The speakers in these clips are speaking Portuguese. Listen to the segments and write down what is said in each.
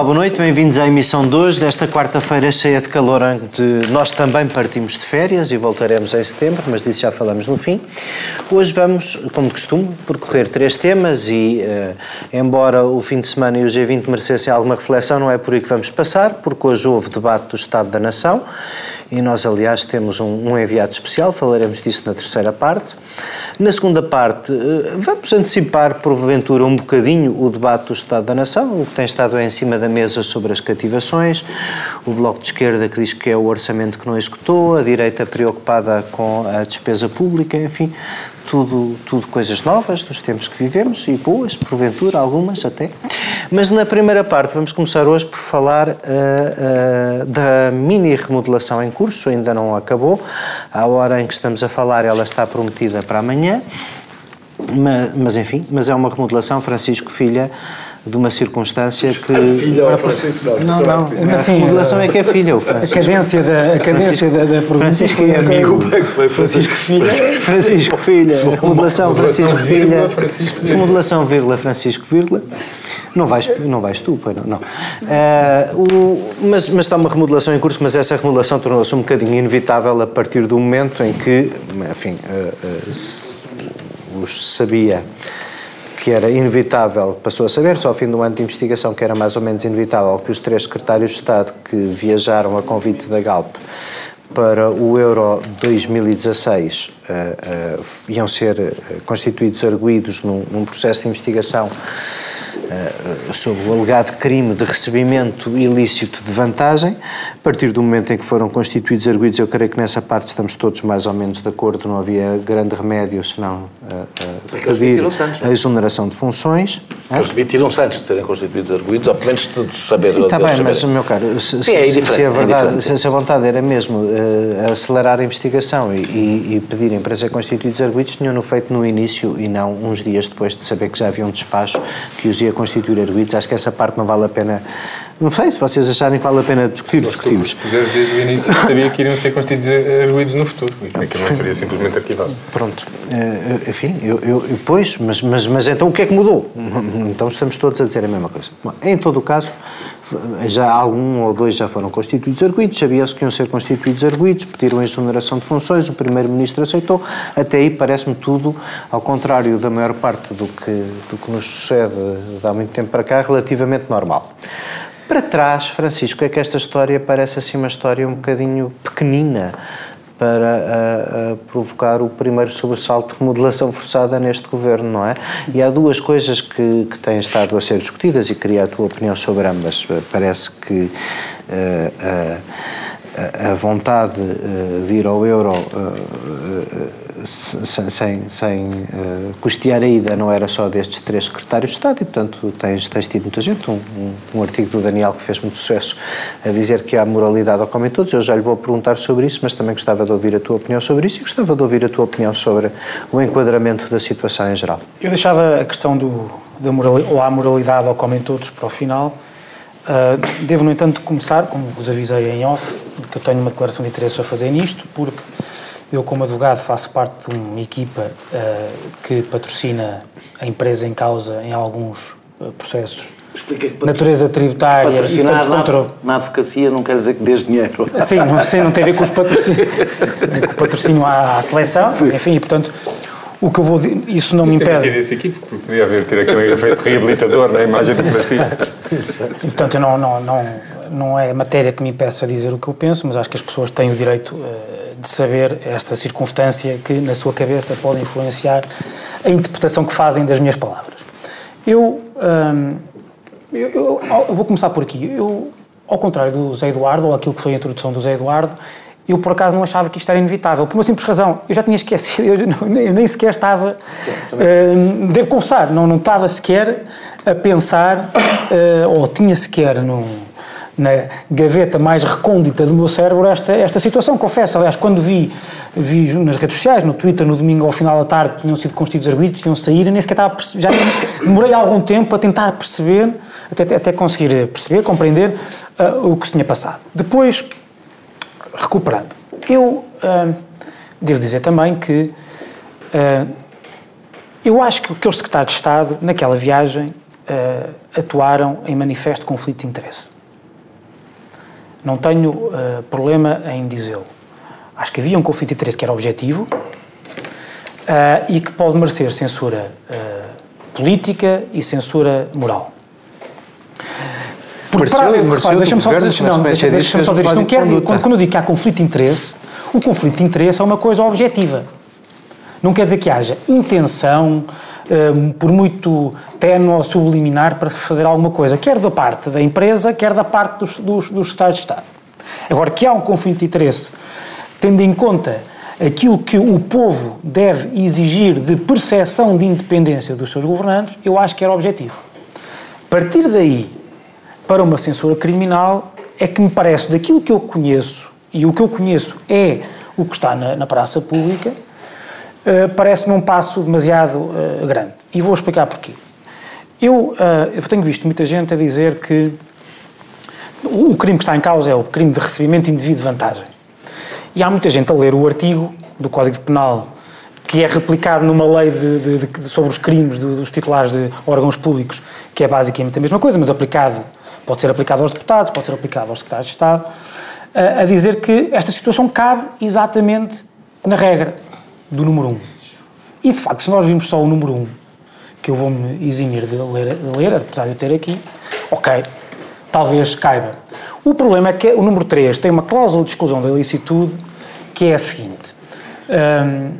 Olá, boa noite, bem-vindos à emissão 2 desta quarta-feira cheia de calor, onde nós também partimos de férias e voltaremos em setembro, mas disso já falamos no fim. Hoje vamos, como de costume, percorrer três temas e, uh, embora o fim de semana e o G20 merecessem alguma reflexão, não é por aí que vamos passar, porque hoje houve debate do Estado da Nação e nós, aliás, temos um, um, enviado especial, falaremos disso na terceira parte. Na segunda parte, eh, vamos antecipar, porventura, um bocadinho o debate do Estado da Nação, o que tem estado em cima da mesa sobre as cativações, o Bloco de Esquerda que diz que é o orçamento que não executou, a direita preocupada com a despesa pública, enfim, tudo, tudo coisas novas dos tempos que vivemos e boas, porventura, algumas até. Mas na primeira parte vamos começar hoje por falar uh, uh, da mini remodelação em curso, ainda não acabou. À hora em que estamos a falar, ela está prometida para amanhã. Mas, mas enfim, mas é uma remodelação, Francisco Filha de uma circunstância que. A filha ou Francisco? Não, não. não. Assim, a remodelação é que é filha, o Francisco. A cadência da, a cadência da, da Francisco é é que foi Francisco Filha? Francisco Filha. Remodelação Francisco Filha. Remodelação, vírgula, Francisco, vírgula. Não vais, não vais tu, pai, não. não. Uh, o, mas, mas está uma remodelação em curso, mas essa remodelação tornou-se um bocadinho inevitável a partir do momento em que, enfim, uh, uh, os sabia que era inevitável, passou a saber só ao fim do ano de investigação que era mais ou menos inevitável que os três secretários de Estado que viajaram a convite da Galp para o Euro 2016 uh, uh, iam ser constituídos arguídos num, num processo de investigação sobre o alegado crime de recebimento ilícito de vantagem. A partir do momento em que foram constituídos arguídos, eu creio que nessa parte estamos todos mais ou menos de acordo, não havia grande remédio senão uh, uh, pedir a exoneração de funções. Eles demitiram-se antes de serem constituídos arguídos, ou pelo menos de saber. Sim, está bem, saber. mas, meu caro, se, Sim, é se, a verdade, é se a vontade era mesmo uh, acelerar a investigação e, e, e pedirem para ser constituídos arguídos, tinham-no feito no início e não uns dias depois de saber que já havia um despacho que os ia constituir arguídos. Acho que essa parte não vale a pena. Não sei, se vocês acharem que vale a pena discutir, discutimos. Puseres desde o início, sabia que iriam ser constituídos arguídos no futuro e que não seria simplesmente arquivado. Pronto. Uh, enfim, eu, eu, eu, pois, mas, mas, mas então o que é que mudou? Então estamos todos a dizer a mesma coisa. Bom, em todo o caso, já algum ou dois já foram constituídos arguídos, sabia-se que iam ser constituídos arguídos, pediram a exoneração de funções, o Primeiro-Ministro aceitou. Até aí parece-me tudo, ao contrário da maior parte do que, do que nos sucede de há muito tempo para cá, relativamente normal. Para trás, Francisco, é que esta história parece assim uma história um bocadinho pequenina para a, a provocar o primeiro sobressalto de remodelação forçada neste governo, não é? E há duas coisas que, que têm estado a ser discutidas e queria a tua opinião sobre ambas. Parece que uh, uh, a vontade de ir ao euro eh, sem, sem custear a ida não era só destes três secretários de Estado e, portanto, tens, tens tido muita gente. Um, um, um, artigo do Daniel que fez muito sucesso a dizer que há moralidade ao comer todos. Eu já lhe vou perguntar sobre isso, mas também gostava de ouvir a tua opinião sobre isso e gostava de ouvir a tua opinião sobre o enquadramento da situação em geral. Eu deixava a questão do, da moral, ou a moralidade ao comem todos para o final Uh, devo, no entanto, começar, como vos avisei em off, que eu tenho uma declaração de interesse a fazer nisto, porque eu, como advogado, faço parte de uma equipa uh, que patrocina a empresa em causa em alguns uh, processos de natureza tributária. Patrocinar e, portanto, na, na advocacia não quer dizer que dês dinheiro. Sim, não, sim, não tem a ver com os patrocínios, com o patrocínio à, à seleção, enfim, e, portanto, o que eu vou isso não Isto me impede. Tem esse equipe, porque podia haver ter aqui um efeito reabilitador na imagem do Francisco. e, portanto, não, não, não, não é matéria que me impeça a dizer o que eu penso, mas acho que as pessoas têm o direito uh, de saber esta circunstância que, na sua cabeça, pode influenciar a interpretação que fazem das minhas palavras. Eu, um, eu, eu, eu vou começar por aqui. Eu, ao contrário do Zé Eduardo, ou aquilo que foi a introdução do Zé Eduardo, eu por acaso não achava que isto era inevitável, por uma simples razão, eu já tinha esquecido, eu, eu nem sequer estava, uh, devo confessar, não, não estava sequer a pensar, uh, ou tinha sequer no, na gaveta mais recôndita do meu cérebro esta, esta situação, confesso, aliás, quando vi, vi nas redes sociais, no Twitter, no domingo ao final da tarde, que tinham sido constituídos arguidos, tinham saído, nem sequer estava a já demorei algum tempo a tentar perceber, até, até conseguir perceber, compreender uh, o que se tinha passado. Depois, recuperando. Eu uh, devo dizer também que uh, eu acho que aquele secretário de Estado, naquela viagem, atuaram em manifesto conflito de interesse. Não tenho eh, problema em dizê-lo. Acho que havia um conflito de interesse que era objetivo eh, e que pode merecer censura eh, política e censura moral. Porque Deixa-me só dizer, uma não, deixa- só dizer isto. Não quero, quando, quando eu digo que há conflito de interesse, o conflito de interesse é uma coisa objetiva. Não quer dizer que haja intenção, hum, por muito ténue ou subliminar, para fazer alguma coisa, quer da parte da empresa, quer da parte dos, dos, dos Estados de Estado. Agora, que há um conflito de interesse, tendo em conta aquilo que o povo deve exigir de percepção de independência dos seus governantes, eu acho que era objetivo. Partir daí para uma censura criminal é que me parece, daquilo que eu conheço, e o que eu conheço é o que está na, na praça pública, eh, parece-me um passo demasiado eh, grande. E vou explicar porquê. Eu, eh, eu tenho visto muita gente a dizer que o, crime que está em causa é o crime de recebimento indevido de vantagem. E há muita gente a ler o artigo do Código Penal que é replicado numa lei de- de- de- sobre os crimes do- dos titulares de órgãos públicos, que é basicamente a mesma coisa, mas aplicado, pode ser aplicado aos deputados, pode ser aplicado aos secretários de Estado, a, a dizer que esta situação cabe exatamente na regra do número 1. Um. E de facto, se nós vimos só o número 1, um, que eu vou-me eximir de ler, de ler, apesar de eu ter aqui, ok, talvez caiba. O problema é que o número 3 tem uma cláusula de exclusão da ilicitude que é a seguinte: hum,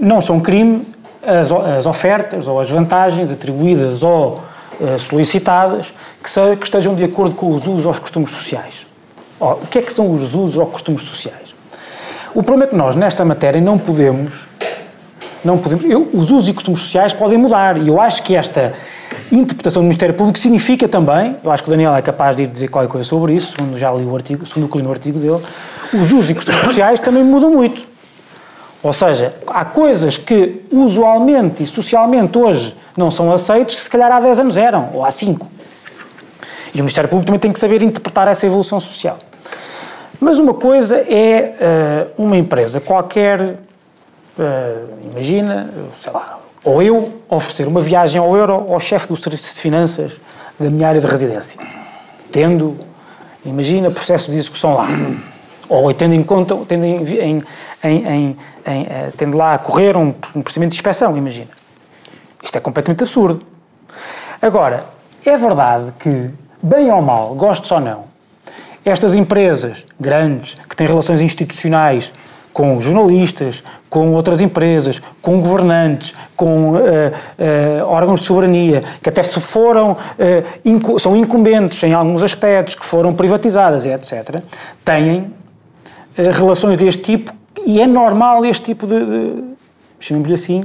não são crime as, as ofertas ou as vantagens atribuídas ou eh, solicitadas que, se- que estejam de acordo com os usos ou os costumes sociais. Ora, o que é que são os usos ou costumes sociais? O problema é que nós, nesta matéria, não podemos não podemos, eu, os usos e costumes sociais podem mudar e eu acho que esta interpretação do Ministério Público significa também, eu acho que o Daniel é capaz de ir dizer qualquer coisa sobre isso, segundo já li o artigo, segundo o no artigo dele, os usos e costumes sociais também mudam muito. Ou seja, há coisas que usualmente e socialmente hoje não são aceitos que se calhar há 10 anos eram, ou há 5. E o Ministério Público também tem que saber interpretar essa evolução social. Mas uma coisa é eh, uma empresa qualquer Uh, imagina, sei lá, ou eu oferecer uma viagem ao euro ao chefe do Serviço de Finanças da minha área de residência, tendo, imagina, processo de execução lá. Ou tendo em conta, tendo, em, em, em, eh, tendo lá a correr um, um procedimento de inspeção, imagina. Isto é completamente absurdo. Agora, é verdade que, bem ou mal, gostes ou não, estas empresas grandes, que têm relações institucionais com jornalistas, com outras empresas, com governantes, com eh, eh, órgãos de soberania, que até se foram, eh, incu- são incumbentes em alguns aspectos, que foram privatizadas etc., têm relações deste tipo e é normal este tipo de, de chamemos-lhe assim,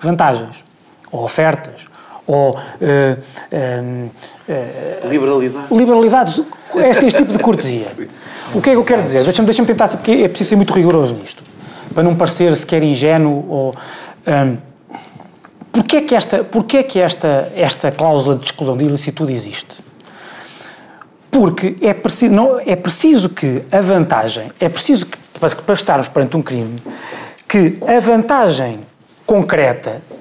vantagens, ou ofertas, ou eh, em, eh, Liberalidade. liberalidades, este, este tipo de cortesia. O que é que eu quero dizer? Deixa-me deixa tentar, porque é preciso ser muito rigoroso nisto, para não parecer sequer ingênuo ou... hum, Porquê é que, esta, porquê é que esta, esta cláusula de exclusão de ilicitude existe? Porque é preciso, não, é preciso que a vantagem, é preciso que, para, estarmos perante um crime, que a vantagem concreta, eh,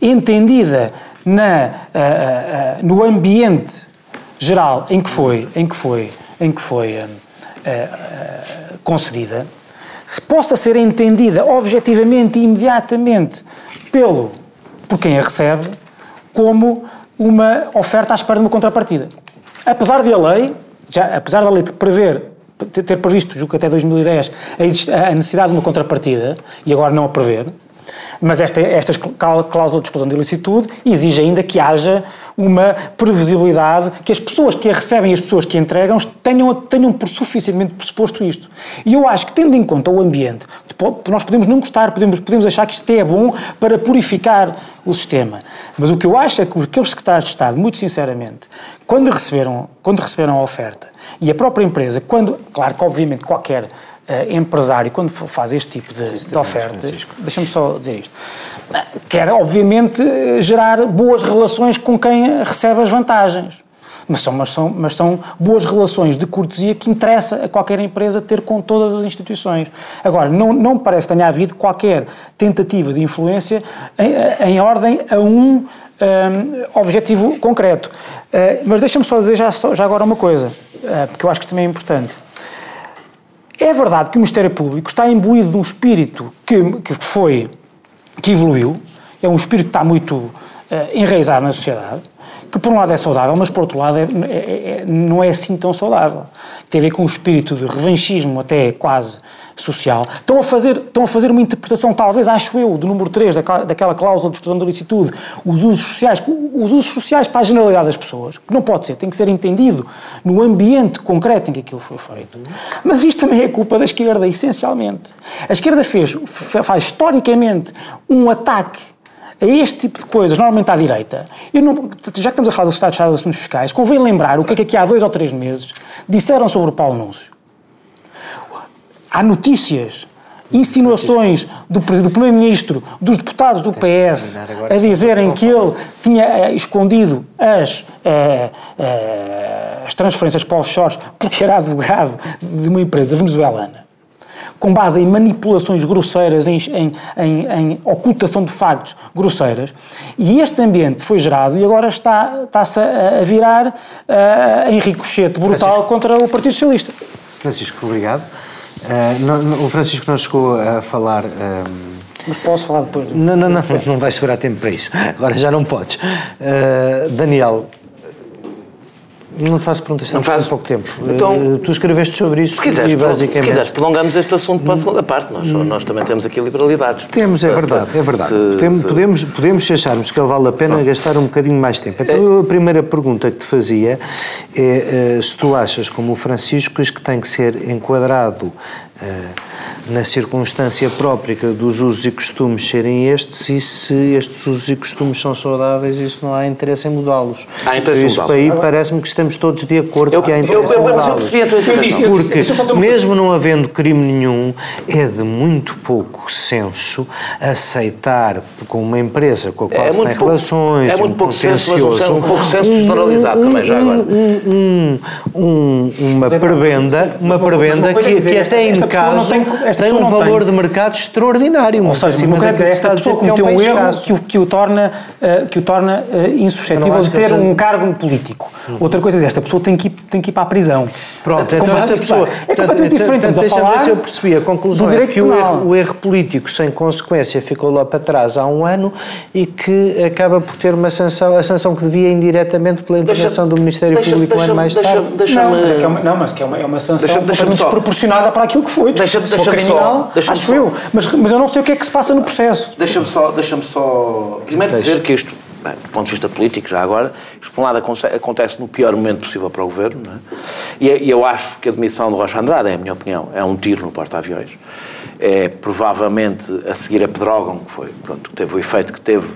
entendida na, ah, ah, no ambiente geral em que foi, em que foi, em que foi concedida, possa ser entendida objetivamente e imediatamente pelo, por quem a recebe, como uma oferta à espera de uma contrapartida. Apesar de a lei, já, apesar da lei prever, ter previsto, julgo que até 2010, a, exist- a necessidade de uma contrapartida, e agora não a prever, mas esta, estas clá- cláusula de exclusão de ilicitude exige ainda que haja uma previsibilidade, que as pessoas que a recebem e as pessoas que a entregam tenham, tenham por suficientemente pressuposto isto. E eu acho que, tendo em conta o ambiente, nós podemos não gostar, podemos, podemos achar que isto é bom para purificar o sistema. Mas o que eu acho é que aqueles secretários de Estado, muito sinceramente, quando receberam, quando receberam a oferta, e a própria empresa, quando, claro que obviamente qualquer empresário, quando faz este tipo de, de ofertas, deixa-me só dizer isto, eh, quer obviamente eh, gerar boas relações com quem recebe as vantagens. Mas são, mas, são, mas são boas relações de cortesia que interessa a qualquer empresa ter com todas as instituições. Agora, não, não me parece que tenha havido qualquer tentativa de influência em, em ordem a um um, objetivo concreto. Uh, mas deixa-me só dizer já, já, agora uma coisa, uh, porque eu acho que também é importante. É verdade que o Ministério Público está imbuído de um espírito que, que foi, que evoluiu, é um espírito que está muito uh, enraizado na sociedade, que por um lado é saudável, mas por outro lado é, é, é, não é assim tão saudável. Tem a ver com um espírito de revanchismo até quase social. Estão a fazer, estão a fazer uma interpretação, talvez, acho eu, do número 3 daquela, daquela cláusula de exclusão da licitude, os usos sociais, os usos sociais para a generalidade das pessoas, que não pode ser, tem que ser entendido no ambiente concreto em que aquilo foi feito. Mas isto também é culpa da esquerda, essencialmente. A esquerda fez, faz historicamente um ataque a este tipo de coisas, normalmente à direita, não, já que estamos a falar do Estado de Estado de Assuntos Fiscais, convém lembrar o que é que aqui há dois ou três meses disseram sobre o Paulo Núncio. Há notícias, insinuações do, do Primeiro-Ministro, dos deputados do PS, a dizerem que ele tinha eh, escondido as, eh, eh, as transferências para offshores porque era advogado de uma empresa venezuelana com base em manipulações grosseiras, em, em, em, em, ocultação de factos grosseiras, e este ambiente foi gerado e agora está, está-se a, a virar uh, em ricochete brutal Francisco. contra o Partido Socialista. Francisco, obrigado. Uh, no, no, o Francisco não chegou a falar. Um... Ehm, Mas posso falar depois? Não, não, não, não vais sobrar tempo para isso. Agora já não podes. Uh, Daniel, não te faço perguntas, não faz pouco tempo. Então, eh, tu escreveste sobre isso se quiseres, e basicamente... Se quiseres, prolongamos este assunto para a segunda parte. Nós, nós também temos aqui liberalidades. Temos, é verdade, é verdade. Se, podemos, se... podemos, podemos, se acharmos que ele vale a pena gastar um bocadinho mais tempo. Então, é. a primeira pergunta que te fazia é eh, se tu achas, como o Francisco, que tem que ser enquadrado na circunstância própria dos usos e costumes serem estes e se estes usos e costumes são saudáveis isso não há interesse em mudá-los. Há interesse em mudá-los. aí parece-me que estamos todos de acordo eu, que há interesse eu, eu, em mudá-los. Porque mesmo não havendo crime nenhum é de muito pouco senso aceitar com uma empresa com a qual é se tem pouco, relações é muito um pouco senso, mas um, um pouco senso generalizado um, também já agora. Um, um, uma prebenda, uma prebenda que, que até em caso tem, tem um valor tem. de mercado extraordinário. Ou seja, o que dizer, esta pessoa cometeu um, erro que o, que o torna, uh, que o torna uh, insuscetível de ter um cargo político. Uhum. Outra coisa é esta pessoa tem que ir, tem que ir para a prisão. Pronto, então essa pessoa... É completamente diferente, estamos a falar se eu percebi. A conclusão é que o erro, o erro político sem consequência ficou lá para trás há um ano e que acaba por ter uma sanção, a sanção que devia indiretamente pela intervenção do Ministério Público um ano mais tarde. Não, não, mas que é uma, é uma sanção desproporcionada para aquilo que foi. Deixa-me deixa criminal, só, acho eu. Mas, mas eu não sei o que é que se passa no processo. Deixa-me só, deixa só primeiro deixa. dizer que isto, bem, do ponto de vista político, já agora, isto por um lado acontece no pior momento possível para o Governo, é? e eu acho que a demissão de Rocha Andrade, é a minha opinião, é um tiro no porta-aviões. É provavelmente a seguir a Pedrógão, que foi, pronto, que teve o efeito que teve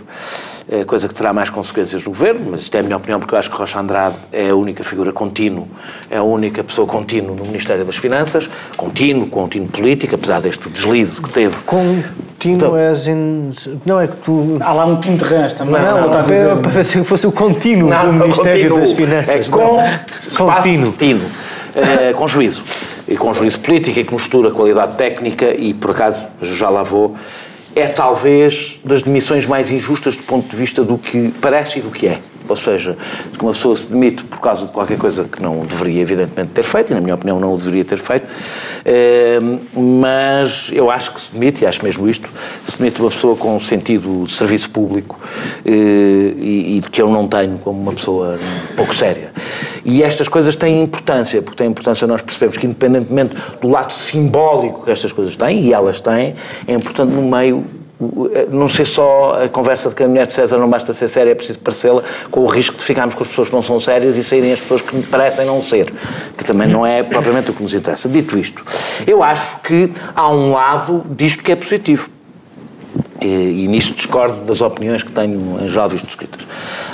coisa que terá mais consequências no governo, mas isto é a minha opinião, porque eu acho que Rocha Andrade é a única figura contínuo, é a única pessoa contínua no Ministério das Finanças, contínuo, contínuo político, apesar deste deslize que teve. Contínuo então, é in... Não é que tu. Há lá um de rãs também. Não, não, não, não para que fosse o contínuo não, do Ministério contínuo, das Finanças. É com contínuo. contínuo é, com juízo. E com juízo político e que mistura qualidade técnica e, por acaso, já lá vou, é talvez das demissões mais injustas do ponto de vista do que parece e do que é. Ou seja, que uma pessoa se demite por causa de qualquer coisa que não deveria, evidentemente, ter feito, e na minha opinião não o deveria ter feito, eh, mas eu acho que se demite, e acho mesmo isto, se demite uma pessoa com um sentido de serviço público eh, e, que eu não tenho como uma pessoa pouco séria. E estas coisas têm importância, porque têm importância nós percebemos que, independentemente do lado simbólico que estas coisas têm, e elas têm, é importante no meio não ser só a conversa de que a mulher de César não basta ser séria, é preciso parecê-la, com o risco de ficarmos com as pessoas que não são sérias e saírem as pessoas que parecem não ser, que também não é propriamente o que nos interessa. Dito isto, eu acho que há um lado disto que é positivo. E, e nisto discordo das opiniões que tenho em jovens descritas.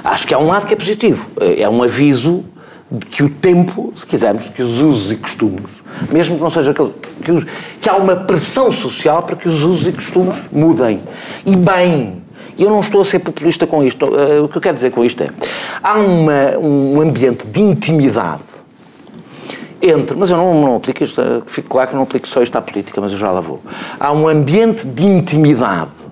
Acho que há um lado que é positivo. É um aviso de que o tempo, se quisermos, que os usos e costumes, mesmo que não seja aquele. Que, que há uma pressão social para que os usos e costumes mudem. E bem. E eu não estou a ser populista com isto. Uh, o que eu quero dizer com isto é. Há uma, um ambiente de intimidade entre. Mas eu não, não aplico isto. Fico claro que não aplico só isto à política, mas eu já lá vou. Há um ambiente de intimidade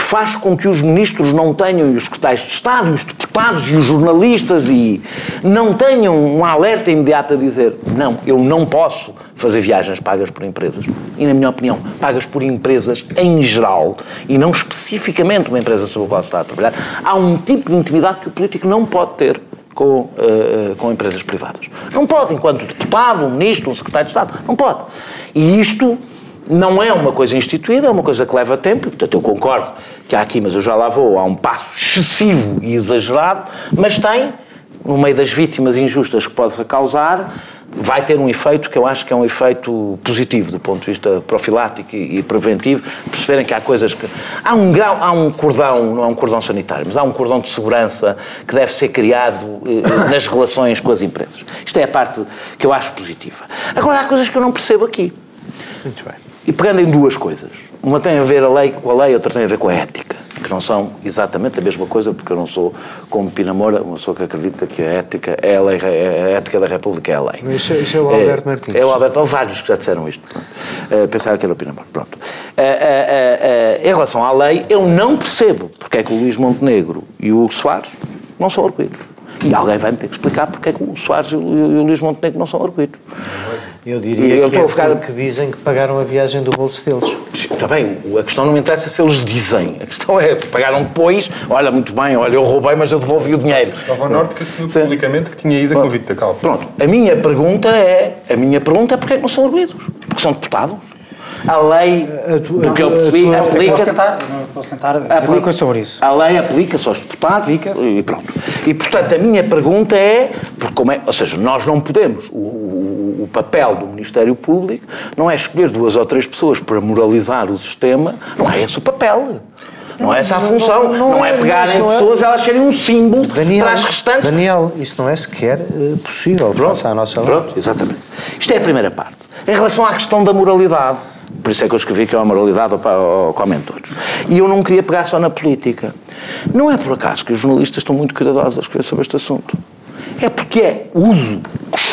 faz com que os ministros não tenham, e os secretários de Estado, e os deputados, e os jornalistas, e não tenham um alerta imediato a dizer não, eu não posso fazer viagens pagas por empresas. E, na minha opinião, pagas por empresas em geral, e não especificamente uma empresa sobre a qual se está a trabalhar, há um tipo de intimidade que o político não pode ter com, uh, com empresas privadas. Não pode, enquanto deputado, um ministro, um secretário de Estado, não pode. E isto não é uma coisa instituída, é uma coisa que leva tempo, portanto eu concordo que há aqui, mas eu já lá vou, há um passo excessivo e exagerado, mas tem, no meio das vítimas injustas que possa causar, vai ter um efeito que eu acho que é um efeito positivo do ponto de vista profilático e, preventivo, perceberem que há coisas que... Há um, grau, há um cordão, não é um cordão sanitário, mas há um cordão de segurança que deve ser criado eh, eh, nas relações com as empresas. Isto é a parte que eu acho positiva. Agora, há coisas que eu não percebo aqui. Muito bem. E pegando em duas coisas. Uma tem a ver a lei com a lei, outra tem a ver com a ética, que não são exatamente a mesma coisa, porque eu não sou, como Pina Moura, uma pessoa que acredita que a ética é a lei, a ética da República é a lei. Isso, isso é o Alberto é, Martins. É o Alberto, há vários que já disseram isto. Uh, pensava que era o Pina Moura. Pronto. Uh, uh, em relação à lei, eu não percebo porque é que o Luís Montenegro e o Hugo Soares não são arguídos. E alguém vai me ter que explicar porque é que o Soares e o Luís Montenegro não são arguídos. Eu diria eu que estou é a ficar... porque dizem que pagaram a viagem do bolso deles. Está bem, a questão não me interessa se eles dizem. A questão é se pagaram depois, olha, muito bem, olha, eu roubei, mas eu devolvi o dinheiro. Estava ao norte que assinou publicamente que tinha ido a convite da Cal. Pronto, a minha pergunta é, a minha pergunta é porque é que não são arguídos? Porque são deputados? A lei, do que eu percebi, aplica-se. Posso tentar coisa sobre isso. A lei aplica-se aos deputados aplica e pronto. E portanto a minha pergunta é, porque como é, ou seja, nós não podemos, o, o, o, papel do Ministério Público não é escolher duas ou três pessoas para moralizar o sistema, não é esse o papel. Não é essa a função. Não, não, não é, é pegarem é- pessoas, é... elas serem um símbolo Daniel, para as restantes. Daniel, isso não é sequer uh, possível. Pronto, a nossa pronto, exatamente. Isto é a primeira parte. Em relação à questão da moralidade, por isso é que eu escrevi que é uma moralidade ao comem todos. E eu não queria pegar só na política. Não é por acaso que os jornalistas estão muito cuidadosos a escrever sobre este assunto. É porque é uso,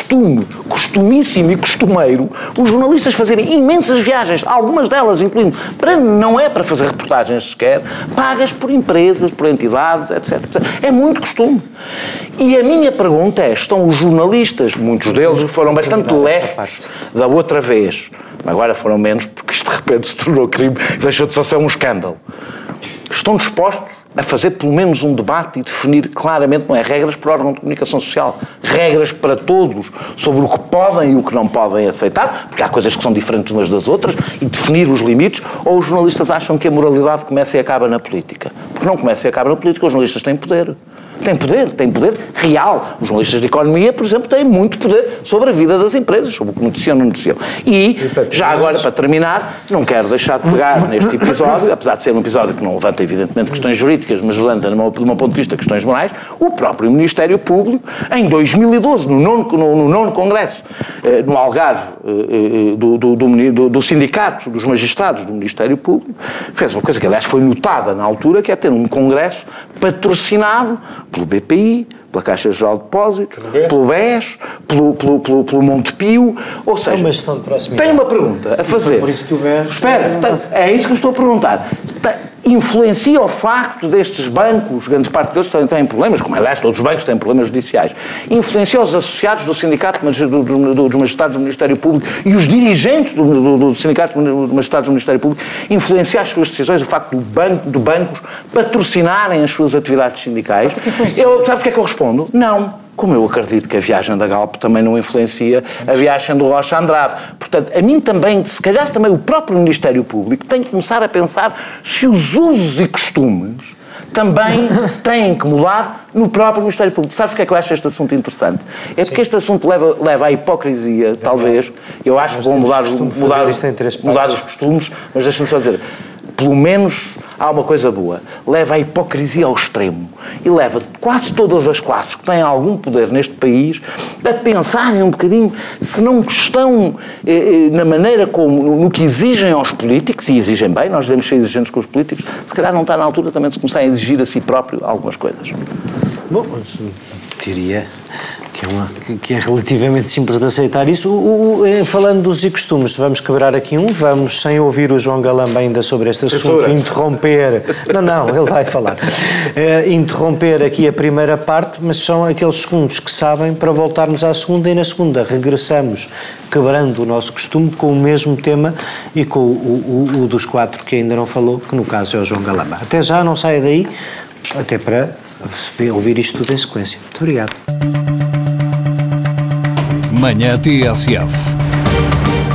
costume, costumíssimo e costumeiro os jornalistas fazerem imensas viagens, algumas delas incluindo, para, não é para fazer reportagens sequer, pagas por empresas, por entidades, etc, etc. É muito costume. E a minha pergunta é: estão os jornalistas, muitos deles foram bastante lestos da outra vez, agora foram menos porque isto de repente se tornou crime, deixou de ser um escândalo. Estão dispostos a fazer pelo menos um debate e definir claramente, não é regras para o órgão de comunicação social, regras para todos sobre o que podem e o que não podem aceitar, porque há coisas que são diferentes umas das outras, e definir os limites, ou os jornalistas acham que a moralidade começa e acaba na política. Porque não começa e acaba na política, os jornalistas têm poder. Tem poder, tem poder real. Os jornalistas de economia, por exemplo, têm muito poder sobre a vida das empresas, sobre o que noticiam ou não noticiam. E, já agora, para terminar, não quero deixar de pegar neste episódio, apesar de ser um episódio que não levanta, evidentemente, questões jurídicas, mas levanta, do meu ponto de vista, questões morais, o próprio Ministério Público, em 2012, no nono, no, no nono Congresso, eh, no Algarve, eh, eh, do, do, do, do Sindicato dos Magistrados do Ministério Público, fez uma coisa que, aliás, foi notada na altura, que é ter um congresso patrocinado pelo BPI, pela Caixa Geral de Depósitos, pelo BES, pelo, pelo, pelo, pelo Montepio, ou seja, uma gestão de tenho uma pergunta a fazer. Por isso que o BES... Espera, é isso que eu estou a perguntar influencia o facto destes bancos, grande parte deles têm, têm problemas, como aliás todos os bancos têm problemas judiciais, influencia os associados do Sindicato dos Magistrados do Ministério Público e os dirigentes do, do, do Sindicato dos Magistrados do Ministério Público, influencia as suas decisões, o facto do banco, do bancos patrocinarem as suas atividades sindicais. Eu, sabes o que é que eu respondo? Não como eu acredito que a viagem da Galp também não influencia a viagem do Rocha Andrade. Portanto, a mim também, se calhar também o próprio Ministério Público tem que começar a pensar se os usos e costumes também têm que mudar no próprio Ministério Público. Sabes porque é que eu acho este assunto interessante? É porque Sim. este assunto leva, leva à hipocrisia, talvez. Eu acho que vão mudar, mudar, mudar os costumes, mas deixa-me só dizer, pelo menos há uma coisa boa. Leva a hipocrisia ao extremo e leva quase todas as classes que têm algum poder neste país a pensarem um bocadinho se não estão eh, eh, na maneira como, no, que exigem aos políticos, e exigem bem, nós devemos ser exigentes com os políticos, se calhar não está na altura também de começar a exigir a si próprio algumas coisas. Bom, diria que é, uma, que é relativamente simples de aceitar isso. O, o, eh, falando dos e costumes, vamos quebrar aqui um, vamos, sem ouvir o João Galamba ainda sobre este assunto, interromper. Não, não, ele vai falar. É, interromper aqui a primeira parte, mas são aqueles segundos que sabem para voltarmos à segunda e na segunda regressamos quebrando o nosso costume com o mesmo tema e com o, o, o dos quatro que ainda não falou, que no caso é o João Galamba. Até já, não saia daí, até para ouvir isto tudo em sequência. Muito obrigado. Manhã TSF.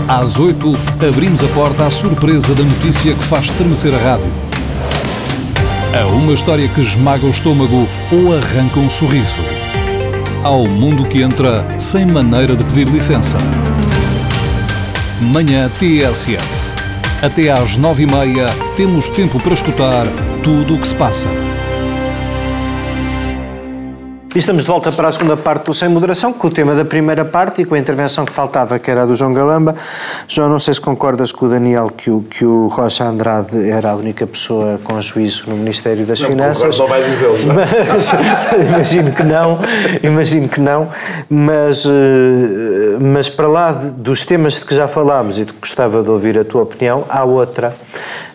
Às 8, abrimos a porta à surpresa da notícia que faz estremecer a rádio. A uma história que esmaga o estômago ou arranca um sorriso. Ao mundo que entra sem maneira de pedir licença. Manhã TSF. Até às nove e meia temos tempo para escutar tudo o que se passa. E estamos de volta para a segunda parte do Sem Moderação, com o tema da primeira parte e com a intervenção que faltava, que era a do João Galamba. João, não sei se concordas com o Daniel que o, que o Rocha Andrade era a única pessoa com juízo no Ministério das não, Finanças. Não vai. Mas, imagino que não, imagino que não, mas, eh, mas para lá dos temas de que já falámos e de que gostava de ouvir a tua opinião, há outra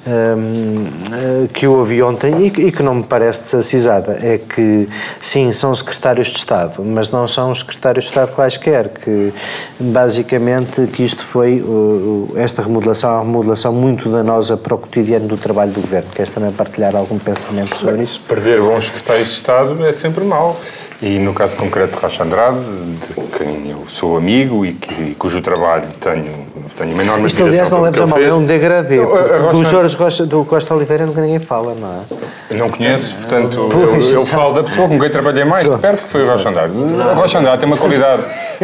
um, que eu ouvi ontem e, e, que não me parece desacisada é que, sim, são secretários de Estado, mas não são os secretários de Estado quaisquer, que basicamente que isto foi, uh, esta remodelação é uma remodelação muito danosa para o cotidiano do trabalho do Governo. Queres também partilhar algum pensamento sobre isso? Perder bons secretários de Estado é sempre mau. E no caso concreto de Rocha Andrade, de quem eu sou amigo e, que, cujo trabalho tenho, tenho uma enorme Isto, aliás, não lembra mal, é um degradê. do Jorge Rocha, do Costa Oliveira nunca ninguém fala, não é? Não conheço, portanto, eu, eu falo da pessoa com quem trabalhei mais de perto, que foi o Rocha Andrade. O Rocha Andrade tem uma qualidade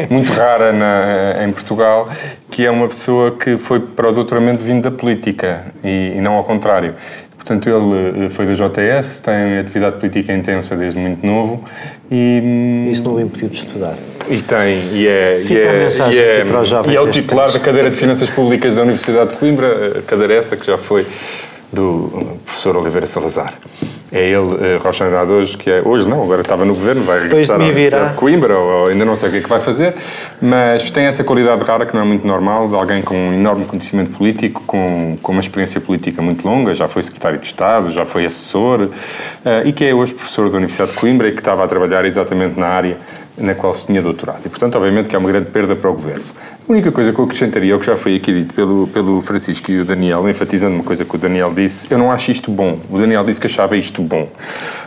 muito rara na, em Portugal, que é uma pessoa que foi para o doutoramento vindo da política e, e não ao contrário. Portanto, ele eh, foi da JS, tem atividade política intensa desde muito novo e... Hum, Isso não o impediu de estudar. E tem, e é, e é, e é, e é o titular da cadeira de Finanças Públicas da Universidade de Coimbra, cadeira essa que já foi do professor Oliveira Salazar. É ele, uh, Rocha Andrade, hoje, que é. Hoje não, agora estava no governo, vai regressar à Universidade de Coimbra, ou, ou, ainda não sei o que é que vai fazer, mas tem essa qualidade rara que não é muito normal, de alguém com um enorme conhecimento político, com, com uma experiência política muito longa, já foi secretário de Estado, já foi assessor, uh, e que é hoje professor da Universidade de Coimbra e que estava a trabalhar exatamente na área na qual se tinha doutorado. E, portanto, obviamente que é uma grande perda para o governo. A única coisa que eu acrescentaria, o que já foi aqui dito pelo, pelo Francisco e o Daniel, enfatizando uma coisa que o Daniel disse, eu não acho isto bom. O Daniel disse que achava isto bom.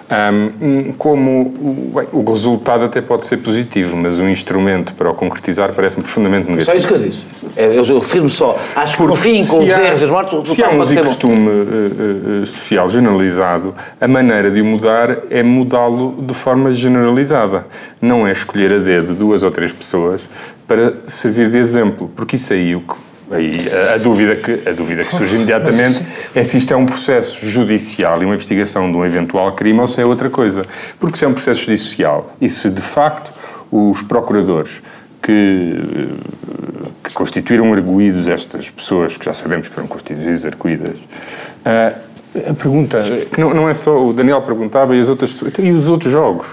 Um, como bem, o resultado até pode ser positivo, mas o instrumento para o concretizar parece-me profundamente negativo. Só isso que eu disse. É, eu, eu firmo só. Acho que no fim, com os erros e as mortes, se há um costume uh, uh, social generalizado, a maneira de o mudar é mudá-lo de forma generalizada. Não é escolher a dedo duas ou três pessoas para servir de exemplo, porque isso aí o que Aí, a, a, dúvida que, a dúvida que surge imediatamente é se isto é um processo judicial e uma investigação de um eventual crime ou se é outra coisa. Porque se é um processo judicial e se de facto os procuradores que, que constituíram arguídos estas pessoas, que já sabemos que foram constituídas arguídas, a, a pergunta, não, não é só o Daniel perguntava e as outras e os outros jogos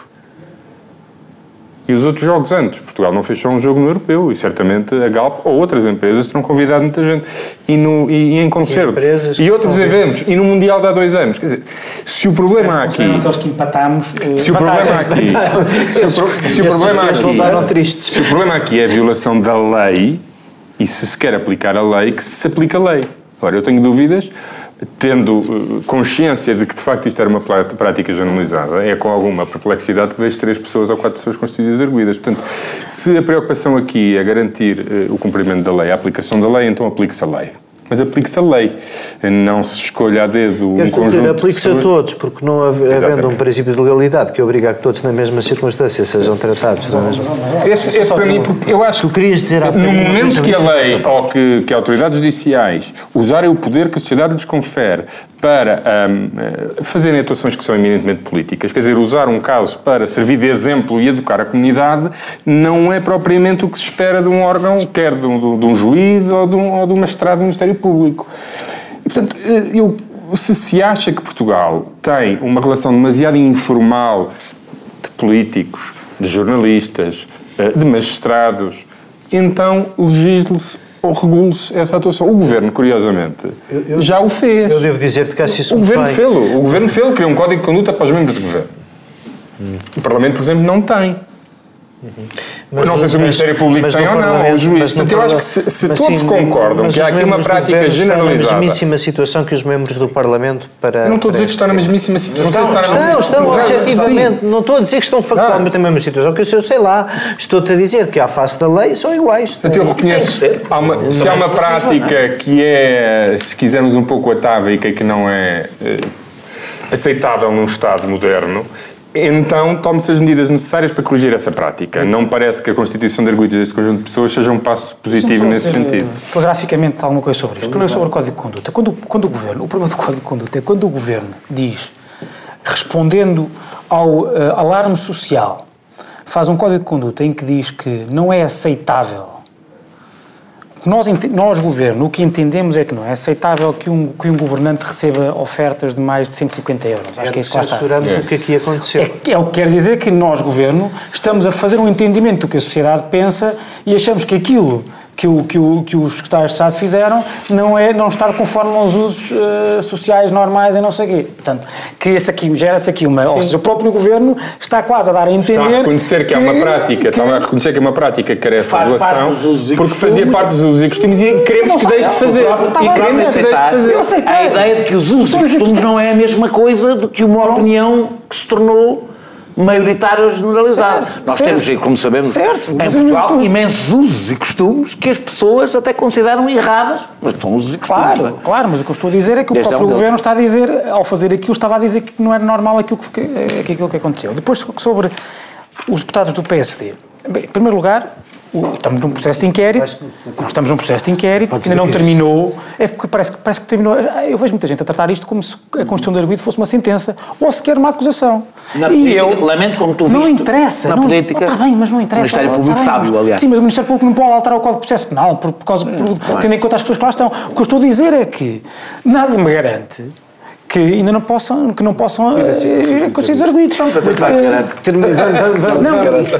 e os outros jogos antes. Portugal não fechou um jogo no europeu e certamente a Galp ou outras empresas terão convidado muita gente. E, no, e, e em concertos. E, e outros eventos. E no Mundial de há dois anos. Quer dizer, se o problema aqui. Aqueles que empatámos. Eh, se o problema aqui. se, o, se o problema aqui. Se o problema aqui é a violação da lei e se se quer aplicar a lei, que se aplica a lei. Agora, eu tenho dúvidas tendo eh, consciência de que de facto isto era uma prática generalizada, é com alguma perplexidade que vejo três pessoas ou quatro pessoas constituídas arguídas. Portanto, se a preocupação aqui é garantir uh, o cumprimento da lei, a aplicação da lei, então aplique-se a lei mas aplique-se a lei. Não se escolha a dedo Queres um conjunto dizer, aplique-se a todos, porque não havendo um princípio de legalidade que obriga a que todos, na mesma circunstância, sejam tratados da mesma Esse, esse para mim, porque eu acho que querias dizer no momento que a lei ou que, que autoridades judiciais usarem o poder que a sociedade lhes confere para um, eh, fazerem atuações que são eminentemente políticas, quer dizer, usar um caso para servir de exemplo e educar a comunidade, não é propriamente o que se espera de um órgão, quer de um, de um juiz ou de um, ou de um magistrado do Ministério Público. E, portanto, eh, eu, se se acha que Portugal tem uma relação demasiado informal de políticos, de jornalistas, de magistrados, então legisle-se ou regule-se essa atuação. O Governo, curiosamente, eu, eu, já o fez. Eu devo dizer-te que acho isso O Governo fez-lo. O Governo fez-lo, criou um código de conduta para os membros do Governo. Hum. O Parlamento, por exemplo, não tem. Mas, não sei se o Ministério Público tem ou não, ou o juiz. Portanto, eu acho que se, se todos sim, concordam que há aqui uma prática generalizada. Estão na mesmíssima situação que os membros do Parlamento para. Eu não estou a dizer que estão na mesmíssima situação. Não, estão, estão, objetivamente. Não estou a dizer que estão factualmente na mesma situação, que eu sei lá. Estou-te a dizer que, à face da lei, são iguais. Portanto, eu reconheço. Há uma, se há uma prática que é, se quisermos, um pouco atávica e que não é eh, aceitável num Estado moderno, então tome-se as medidas necessárias para corrigir essa prática. Não parece que a constituição de arguidos deste conjunto de pessoas seja um passo positivo nesse sentido. Telegraficamente, alguma coisa sobre isto. Primeiro sobre o Código de Conduta. Quando, quando o Governo, o problema do Código de Conduta é quando o Governo diz, respondendo ao uh, alarme social, faz um Código de Conduta em que diz que não é aceitável nós, nós, governo, o que entendemos é que não é aceitável que um, que um governante receba ofertas de mais de 150 euros. Acho é que é isso que lá está. É. o que aqui aconteceu. É, é o que quer dizer que nós, governo, estamos a fazer um entendimento do que a sociedade pensa e achamos que aquilo que, o, que, o, que os secretários de Estado fizeram não, é, não está conforme aos usos uh, sociais normais e não sei o quê. Portanto, cria-se aqui, gera-se aqui uma... Sim. Ou seja, o próprio Governo está quase a dar a entender... Está a reconhecer que, que há uma prática, que, está a reconhecer que é uma prática que carece de regulação, porque fazia parte dos usos e costumes e queremos que deixe de fazer. E queremos que deixe de fazer. A ideia de que os usos e costumes não é a mesma coisa do que uma opinião que se tornou maioritário ou generalizado. Certo, Nós certo, temos, como sabemos, certo, em Portugal, estou... imensos usos e costumes que as pessoas até consideram erradas, mas são usos e costumes. Claro, é? claro mas o que eu estou a dizer é que o próprio é governo está a dizer, ao fazer aquilo, estava a dizer que não era normal aquilo que, aquilo que aconteceu. Depois, sobre os deputados do PSD. Bem, em primeiro lugar, estamos num processo de inquérito, nós estamos num processo de inquérito, que ainda não terminou, é porque parece, parece que terminou, eu vejo muita gente a tratar isto como se a Constituição de Arguido fosse uma sentença, ou sequer uma acusação. Na e política, eu, lamento como tu Não interessa. Na não, política. Está bem, mas não interessa. O Ministério Público tá sabe, aliás. Sim, mas o Ministério Público não pode alterar o Código de Processo Penal, por, por causa, por, tendo em conta as pessoas que lá estão. O que eu estou a dizer é que nada me garante que ainda não possam, que não possam ser arguídos.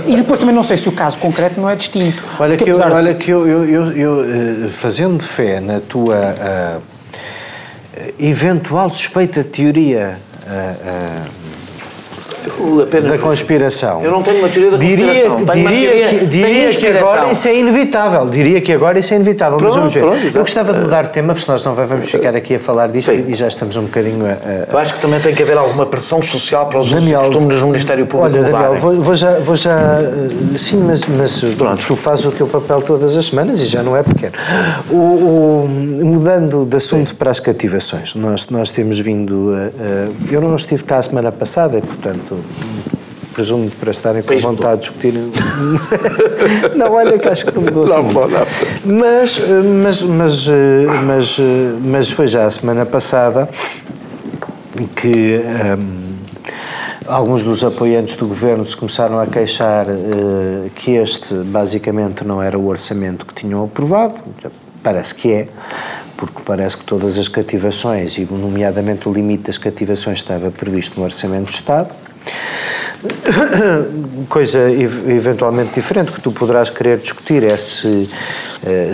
E depois também não sei se o caso concreto não é distinto. Olha que, eu, olha que eu, eu, eu, eu, eh, fazendo fé na tua uh, eventual suspeita teoria uh, apenas da conspiração. Eu não tenho uma teoria da diria, conspiração. Tenho diria, teoria, que, diria que agora isso é inevitável. Diria que agora isso é inevitável. Pronto, mas ver. eu gostava de mudar de tema, porque nós não vamos ficar aqui a falar disto Sim. e já estamos um bocadinho a, a, Eu acho que também tem que haver alguma pressão social para os Daniel, costumes do Ministério Público Olha, Daniel, vou, vou, já, vou já... Sim, mas, mas Pronto. tu fazes o teu papel todas as semanas e já não é pequeno. O, o, mudando de assunto Sim. para as cativações, nós, nós temos vindo a, a, Eu não estive cá a semana passada e, portanto, presumo para estarem com vontade de discutir. não, olha que acho que não mudou assim. Não, não. Mas, mas, mas, mas, mas foi já a semana passada que um, alguns dos apoiantes do governo se começaram a queixar uh, que este basicamente não era o orçamento que tinham aprovado. Parece que é porque parece que todas as cativações, e nomeadamente o limite das cativações, estava previsto no Orçamento do Estado. Coisa eventualmente diferente que tu poderás querer discutir é se,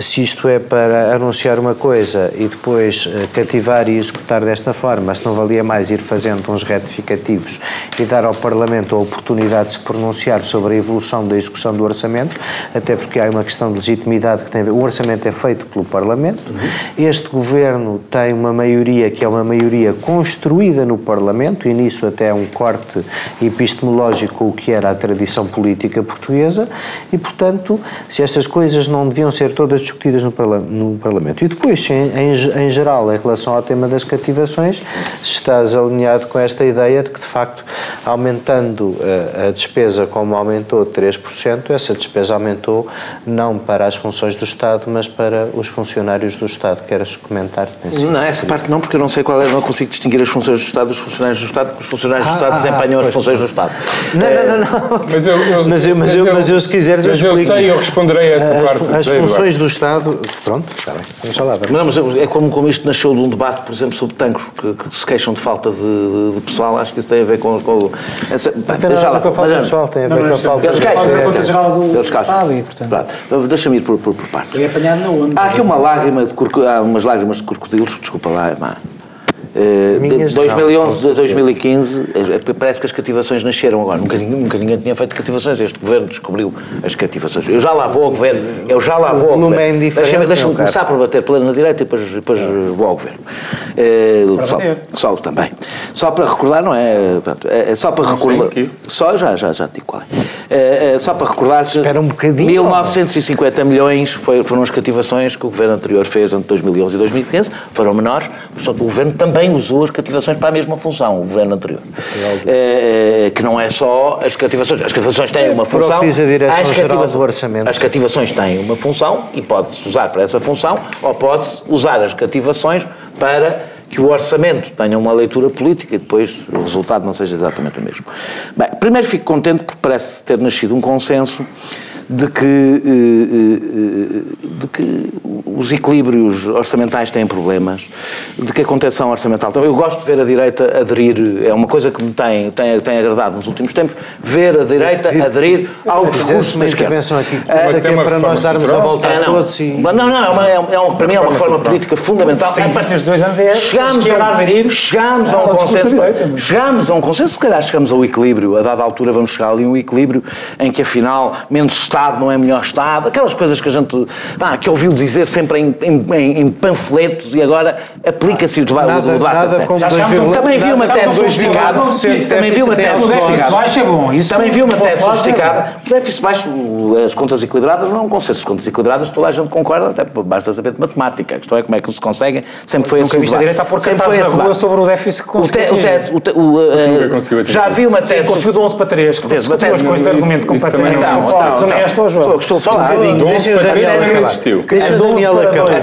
se isto é para anunciar uma coisa e depois eh, cativar e executar desta forma, se não valia mais ir fazendo uns retificativos e dar ao Parlamento a oportunidade de se pronunciar sobre a evolução da execução do orçamento, até porque há uma questão de legitimidade que tem a ver. O orçamento é feito pelo Parlamento, uhum. este governo tem uma maioria que é uma maioria construída no Parlamento e nisso até é um corte epistemológico o que era a tradição política portuguesa e, portanto, se estas coisas não deviam ser todas discutidas no, no Parlamento. E depois, em, em, em, geral, em relação ao tema das cativações, estás alinhado com esta ideia de que, de facto, aumentando a, eh, a despesa como aumentou 3%, essa despesa aumentou não para as funções do Estado, mas para os funcionários do Estado. Queres comentar? Não, essa parte não, porque eu não sei qual é, não consigo distinguir as funções do Estado dos funcionários do Estado, porque os funcionários do Estado ah, ah desempenham ah, as funções do Estado. Não, não, não. não. Mas eu, eu, Mas eu, mas, eu, mas eu, se quiseres, eu mas eu explico. sei, eu responderei a essa As, parte. as Eduardo. Funções do Estado. Pronto, está bem. Vamos lá ver. Não, mas é como, como isto nasceu de um debate, por exemplo, sobre tanques que, que se queixam de falta de, de- de pessoal, acho que isso tem a ver com. com essa, pá, Tem deixa lá, a ver com a falta de pessoal, tem a Não, ver com a falta Eles de a eles queixam. Eles queixam. Deixa-me ir por, por, por partes. Foi apanhado na onda. Há aqui uma lágrima de há umas lágrimas de crocodilos, desculpa lá, é má. Eh, de Minhas 2011 não, a 2015, eh, parece que as cativações nasceram agora. Nunca, ninguém- nunca ninguém tinha feito cativações. Este governo descobriu as cativações. Eu já lá vou ao governo. Eu já lá vou ao governo. é Deixa-me deixa começar por bater pela na direita e depois, depois vou ao governo. Eh, só, só também. Só para recordar, não é? Pronto, é, é só para recordar. Só, já, já, já digo qual é. Eh, só para recordar que Espera um bocadinho, 1950 milhões foi- foram as cativações que o governo anterior fez entre 2011 e 2015, foram menores, portanto o governo também usou as cativações para a mesma função, o governo anterior. Eh, eh, que não é só as cativações, as cativações têm uma função. diz a Direção-Geral as cativa- do Orçamento. As cativações têm uma função e pode-se usar para essa função, ou pode-se usar as cativações para que o orçamento tenha uma leitura política e depois o resultado não seja exatamente o mesmo. Bem, primeiro fico contente porque parece ter nascido um consenso de que, eh, eh, de que os equilíbrios orçamentais têm problemas, de que a contenção orçamental... Eu gosto de ver a direita aderir, é uma coisa que me tem, tem, tem agradado nos últimos tempos, ver a direita aderir ao discurso da esquerda. aqui Ah, tem que- uma para nós darmos a volta é, a não. todos e. Não, não, é uma, é uma, é para mim é uma reforma política fundamental. É, nestes dois anos é chegámos a aderir chegámos a um discurso consenso. Chegámos a um consenso, se calhar chegamos ao equilíbrio. A dada altura vamos chegar ali a um equilíbrio em que afinal menos Estado não é melhor Estado. Aquelas coisas que a gente ah, que ouviu dizer sempre em, em- em- em panfletos e agora aplica-se o debate, Nada- o debate a nada sério. Também vi uma tese sete Também vi uma tese até O aos déficit sofisticada. baixo é bom. Isso Também vi uma tese sofisticada. O déficit baixo, o- as contas equilibradas não é um consenso. As contas equilibradas toda a gente concorda, até basta saber de matemática. A questão é como é que se conseguem. Sempre foi Nunca viste a direita Sempre foi na rua sobre o déficit que O, tese, o te- o, nunca conseguiu atingir. já vi uma tese. conseguiu de 11 para 3. Sim, Conseguiu mas com esse isso- argumento isso completamente também Estou Só lá, sofisticado. De 11 Deixa o 3 Daniel existiu. Deixa o de 11 Daniel acabar. A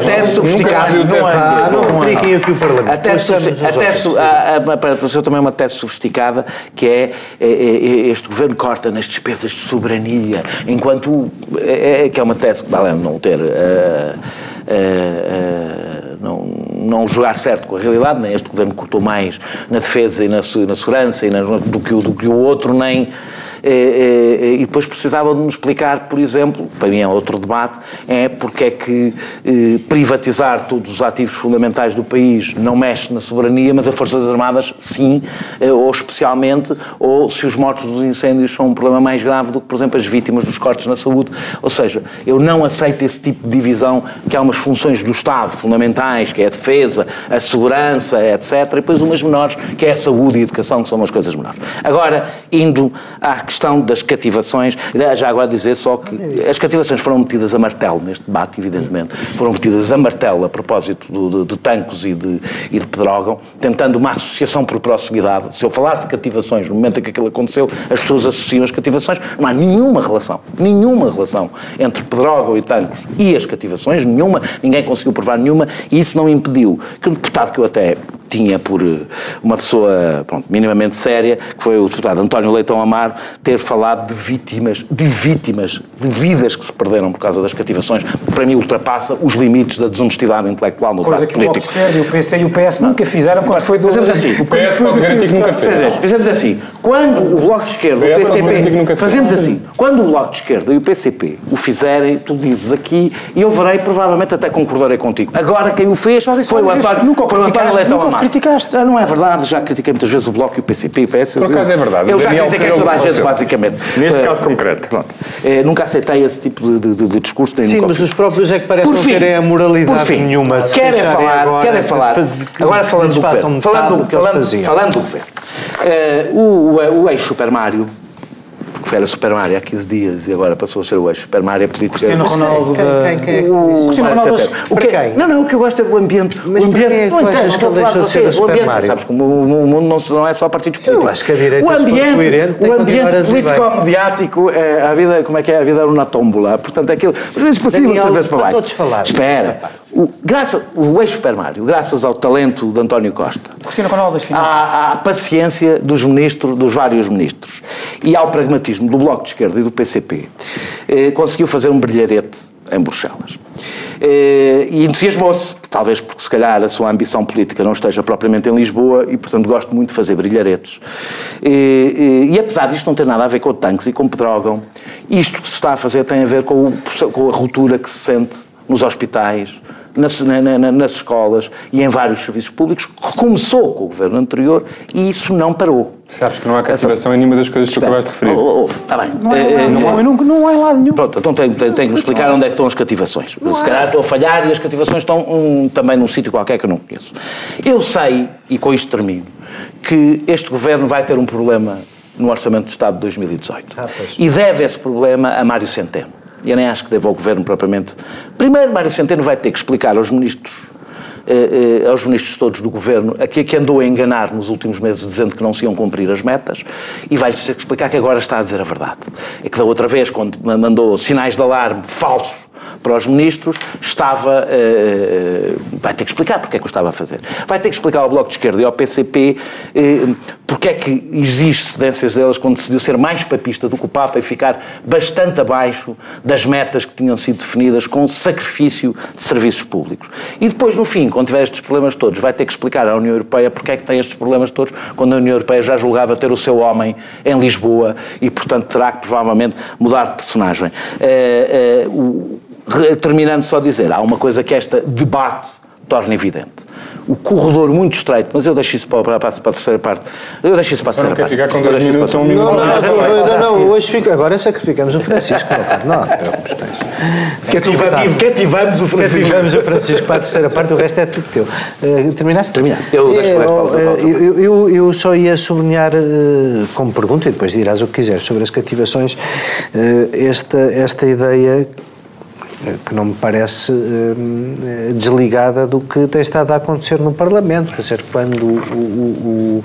viu o Não é, é. critiquem aqui o Parlamento. A tese, Pois sofisti- estamos a nos tese, outros. a- a- apareceu também uma tese sofisticada que é, é- é- este governo corta nas despesas de soberania, enquanto é, é- que é uma tese que vale não ter eh, eh, não, não jogar certo com a realidade, nem este governo cortou mais na defesa e na, na segurança e na- do, que o, do que o outro, nem e depois precisava de nos explicar, por exemplo, para mim é outro debate, é porque é que eh, privatizar todos os ativos fundamentais do país não mexe na soberania, mas as Forças Armadas sim, eh, ou especialmente, ou se os mortos dos incêndios são um problema mais grave do que, por exemplo, as vítimas dos cortes na saúde. Ou seja, eu não aceito esse tipo de divisão, que há umas funções do Estado fundamentais, que é a defesa, a segurança, etc., e depois umas menores, que é a saúde e a educação, que são umas coisas menores. Agora, indo à questão das cativações, já agora dizer só que as cativações foram metidas a martelo neste debate, evidentemente, foram metidas a martelo a propósito do- de, de Tancos e de, e de Pedrógão, tentando uma associação por proximidade. Se eu falar de cativações no momento em que aquilo aconteceu, as pessoas associam as cativações, não há nenhuma relação, nenhuma relação entre Pedrógão e Tancos e as cativações, nenhuma, ninguém conseguiu provar nenhuma, e isso não impediu que um deputado que eu até tinha por eh, uma pessoa pronto, minimamente séria, que foi o deputado António Leitão Amaro, ter falado de vítimas, de vítimas, de vidas que se perderam por causa das cativações, para mim ultrapassa os limites da desonestidade intelectual no Coisa debate que o Bloco de político. Esquerda e o PC e o PS nunca fizeram quando foi do... Fazemos assim. O PS pode garantir que nunca fez. fizemos assim, quando o Bloco de Esquerda e o que PCP, fez. fazemos assim, quando o Bloco de Esquerda e o PCP o fizerem, tu dizes aqui, e eu verei, provavelmente até concordarei contigo. Agora quem o fez foi o António, Nunca o foi o António Leitão nunca o criticaste. Ah, Não é verdade, já critiquei muitas vezes o Bloco e o PCP e o PS. Por acaso é verdade, Eu o já critiquei toda a gente. Basicamente. Neste Eh, caso concreto. Pronto. Eh, nunca aceitei esse tipo de, de- de- de discurso. nem Sim, mas os próprios é que parecem Por não terem a moralidade por fim, nenhuma de querem falar, agora, querem falar. agora falando do governo, falando, falando, falando do governo. Eh, o, o, o ex-Super Mario, que era Super Mario há 15 dias e agora passou a ser o ex-Super Mario político. Cristiano Ronaldo Quem- da... quem- quem é que O? Cristiano Ronaldo-. O que- quem? Não, não, o que eu gosto é do ambiente. Mas o ambiente. quem é que não entendo, que estou a ele falar de deixou de ser vocês. o O Super ambiente, Mario? sabes como o, o mundo não, não é só partidos políticos. acho que a direita, o ambiente, o que ambiente continuar a dizer político bem. mediático, é, a vida, como é que é? A vida era uma tómbola. Portanto, aquilo, às vezes para cima, outras vezes para baixo. Espera. O, graças, o ex-supermário, graças ao talento de António Costa, Cristina Ronaldo das Finanças. à, à paciência dos ministros, dos vários ministros, e ao pragmatismo do Bloco de Esquerda e do PCP, eh, conseguiu fazer um brilharete em Bruxelas. Eh, e entusiasmou-se, talvez porque se calhar a sua ambição política não esteja propriamente em Lisboa e, portanto, gosto muito de fazer brilharetes. Eh, eh, e apesar disto não ter nada a ver com tanques e com Pedrógão, isto que se está a fazer tem a ver com, o- com a ruptura que se sente nos hospitais, nas, na- na- nas escolas e em vários serviços públicos, que começou com o governo anterior e isso não parou. Sabes que não há cativação em nenhuma das coisas que tu acabaste de referir. Oh, oh, oh, Está bem. Não há, Eh, em lado não nenhum, há- nunca- não há em lado nenhum. Pronto, então tenho, tenho- tenho que me explicar onde é que estão as cativações. Se calhar estou a falhar e as cativações estão hum, também num sítio qualquer que eu não conheço. Eu sei, e com isto termino, que este governo vai ter um problema no Orçamento do Estado de 2018. Ah, e deve esse problema a Mário Centeno. Eu nem acho que deva ao governo propriamente. Primeiro, Mário Centeno vai ter que explicar aos ministros. eh, eh, aos ministros todos do governo, aqui que andou a enganar nos últimos meses dizendo que não se iam cumprir as metas, e vai-lhes que explicar que agora está a dizer a verdade. É que da outra vez, quando mandou sinais de alarme falsos para os ministros, estava. eh, vai ter que explicar porque é que o estava a fazer. Vai ter que explicar ao Bloco de Esquerda e ao PCP eh, porque é que exige cedências delas quando decidiu ser mais papista do que o Papa e ficar bastante abaixo das metas que tinham sido definidas com sacrifício de serviços públicos. E depois, no fim, quando tiver estes problemas todos, vai ter que explicar à União Europeia porque é que tem estes problemas todos, quando a União Europeia já julgava ter o seu homem em Lisboa e, portanto, terá que provavelmente mudar de personagem. Eh, eh, o- terminando só a dizer, há uma coisa que esta debate torna evidente. O corredor muito estreito, mas eu deixo isso para, para, para a terceira parte. Eu deixo isso para a terceira quer parte. ficar com dois deixo minutos ou um minuto. Não, não, não, hoje fica, agora sacrificamos o Francisco. Não, não te preocupes com isso. Cativa- Cativamos o Francisco. Cativamos o Francisco para a terceira parte, o resto é tudo teu. Eh, terminaste? Terminei. Eu deixo Eh, mais oh, eh, eu, eu, eu só ia sublinhar como pergunta, e depois dirás o que quiseres sobre as cativações, esta, esta ideia que não me parece eh, desligada do que tem estado a acontecer no Parlamento, quer dizer, quando o,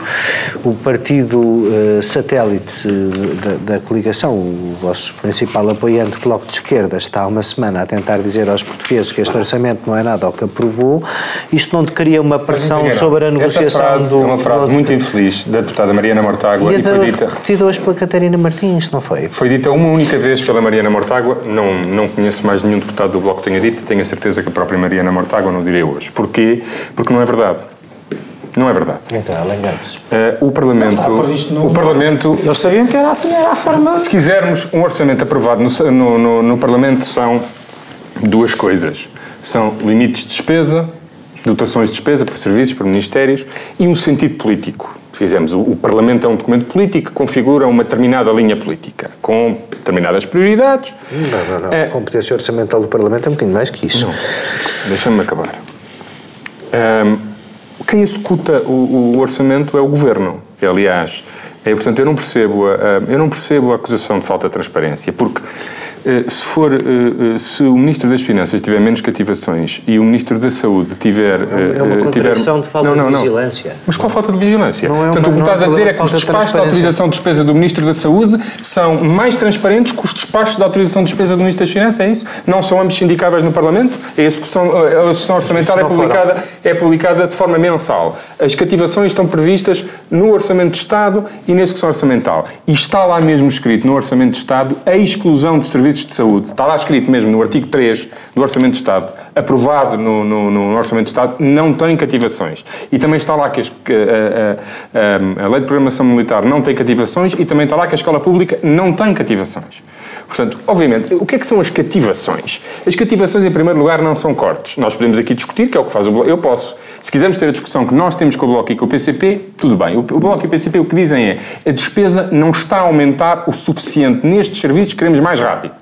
o, o, partido eh, satélite eh, da, da coligação, o vosso principal apoiante, Bloco de Esquerda, está há uma semana a tentar dizer aos portugueses que este orçamento não é nada ao que aprovou, isto não te cria uma pressão Mas, sobre a Essa negociação frase do... é uma frase do- muito infeliz da deputada Mariana Mortágua E, e, foi dita, repetida hoje pela Catarina Martins, não foi? foi dita uma única vez pela Mariana Mortágua. Não, não conheço mais nenhum deputado do Bloco tenha dito. Tenho a certeza que a própria Mariana Mortágua não diria hoje. Porquê? Porque não é verdade. Não é verdade. Então, ela engana-se. Eh, o Parlamento, no- o Parlamento Eles sabiam que era assim, era a forma. Se quisermos um orçamento aprovado no, no, no- no Parlamento, são duas coisas. São limites de despesa, dotações de despesa por serviços, por ministérios, e um sentido político. Se quisermos, o, o Parlamento é um documento político que configura uma determinada linha política, com determinadas prioridades. Não, não, não. É. A competência orçamental do Parlamento é um bocadinho mais que isso. Deixa-me acabar. Ahm, quem executa o, o orçamento é o governo, que aliás, é, portanto, eu não percebo a, a- eu não percebo a acusação de falta de transparência, porque se for, eh, eh, se o Ministro das Finanças tiver menos cativações e o Ministro da Saúde tiver... É uma eh, tiver- contradição de falta de vigilância. Mas qual falta de vigilância? Não é uma- Portanto, o que não é estás a um dizer é que os despachos de autorização de despesa do Ministro da Saúde são mais transparentes que os despachos de autorização de despesa do Ministro das Finanças, é isso? Não são ambos sindicáveis no Parlamento? A execução, a execução orçamental é Não publicada, é publicada de forma mensal. As cativações estão previstas no Orçamento de Estado e na execução orçamental. E está lá mesmo escrito no Orçamento de Estado a exclusão de serviços de saúde. Está lá escrito mesmo no artigo 3 do Orçamento de Estado, aprovado no, no- no Orçamento de Estado, não tem cativações. E também está lá que, a, a- a- a Lei de Programação Militar não tem cativações e também está lá que a Escola Pública não tem cativações. Portanto, obviamente, o que é que são as cativações? As cativações, em primeiro lugar, não são cortes. Nós podemos aqui discutir, que é o que faz o Bloco. Eu posso. Se quisermos ter a discussão que nós temos com o Bloco e com o PCP, tudo bem. O o Bloco e o PCP o que dizem é a despesa não está a aumentar o suficiente nestes serviços, queremos mais rápido.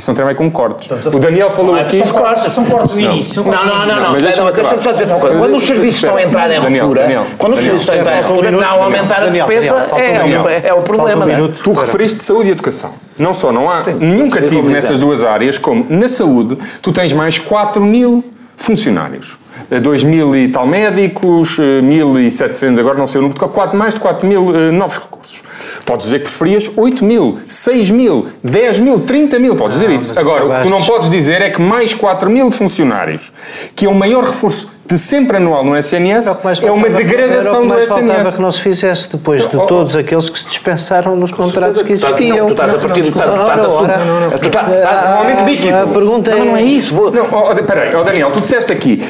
Isso não tem a ver com cortes. O Daniel falou aqui... São cortes, são cortes do início. Não, não, não, não. Mas deixa-me só dizer uma coisa. Quando os serviços estão a entrar em ruptura, quando os serviços estão a entrar em ruptura, não aumentar a despesa é, o- é o problema, é? Tu referiste saúde e educação. Não só, não há nenhum sim, cativo vou nessas duas áreas, como na saúde, tu tens mais 4 mil funcionários. 2 mil e tal médicos, eh, 1.700, agora não sei o número, mais de 4 mil eh, novos recursos. Podes dizer que preferias 8 mil, 6 mil, 10 mil, 30 mil, podes dizer isso. Agora, o que tu não podes dizer é que mais 4 mil funcionários, que é o maior reforço de sempre anual no SNS é uma degradação do SNS. que não se fizesse depois de todos aqueles que se dispensaram nos contratos que existiam. Tu estás a partir do. Tu estás a. Tu estás um aumento líquido. A pergunta é. Não é isso. Não, espera aí, Daniel, tu disseste aqui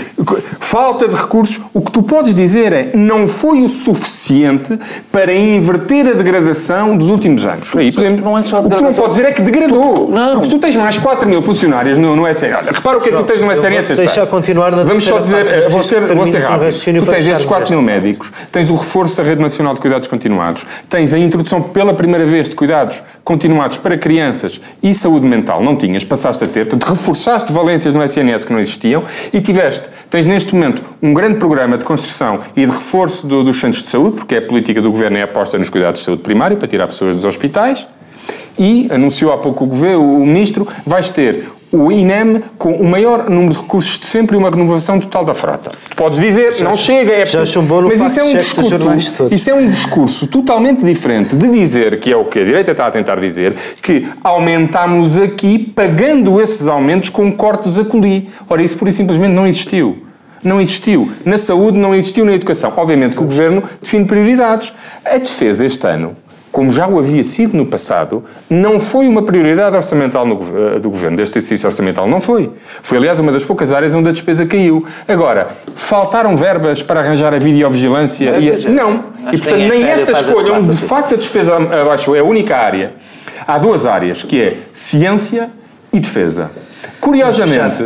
falta de recursos. O que tu podes dizer é não foi o suficiente para inverter a degradação dos últimos anos. Aí podemos, não é só o que tu não podes dizer é que degradou. Não. Porque se tu tens mais 4 mil funcionários no, no SNS. Olha, repara o que é que tu tens no SNS. Deixa continuar na Vamos só dizer ser, vou ser rápido. Tu tens estes 4 mil médicos, tens o reforço da Rede Nacional de Cuidados Continuados, tens a introdução pela primeira vez de cuidados continuados para crianças e saúde mental. Não tinhas, passaste a ter. Portanto, reforçaste valências no SNS que não existiam e tiveste, tens neste momento um grande programa de construção e de reforço do, dos centros de saúde, porque é a política do governo é aposta nos cuidados de saúde primário para tirar pessoas dos hospitais. E anunciou há pouco o governo, o ministro, vais ter o INEM com o maior número de recursos de sempre e uma renovação total da frota. Tu podes dizer, já, não chega, é preciso... Mas isso é, um discurso, isso é um discurso totalmente diferente de dizer, que é o que a direita está a tentar dizer, que aumentamos aqui pagando esses aumentos com cortes a coli. Ora, isso pura e simplesmente não existiu não existiu. Na saúde não existiu na educação. Obviamente que o Governo define prioridades. A defesa este ano como já o havia sido no passado, não foi uma prioridade orçamental no, uh, do Governo, deste exercício orçamental. Não foi. Foi, aliás, uma das poucas áreas onde a despesa caiu. Agora, faltaram verbas para arranjar a videovigilância? Não, e a... não. e, portanto, nem esta escolha, onde de facto a despesa abaixou, é a única área. Há duas áreas, que é ciência e defesa. Curiosamente,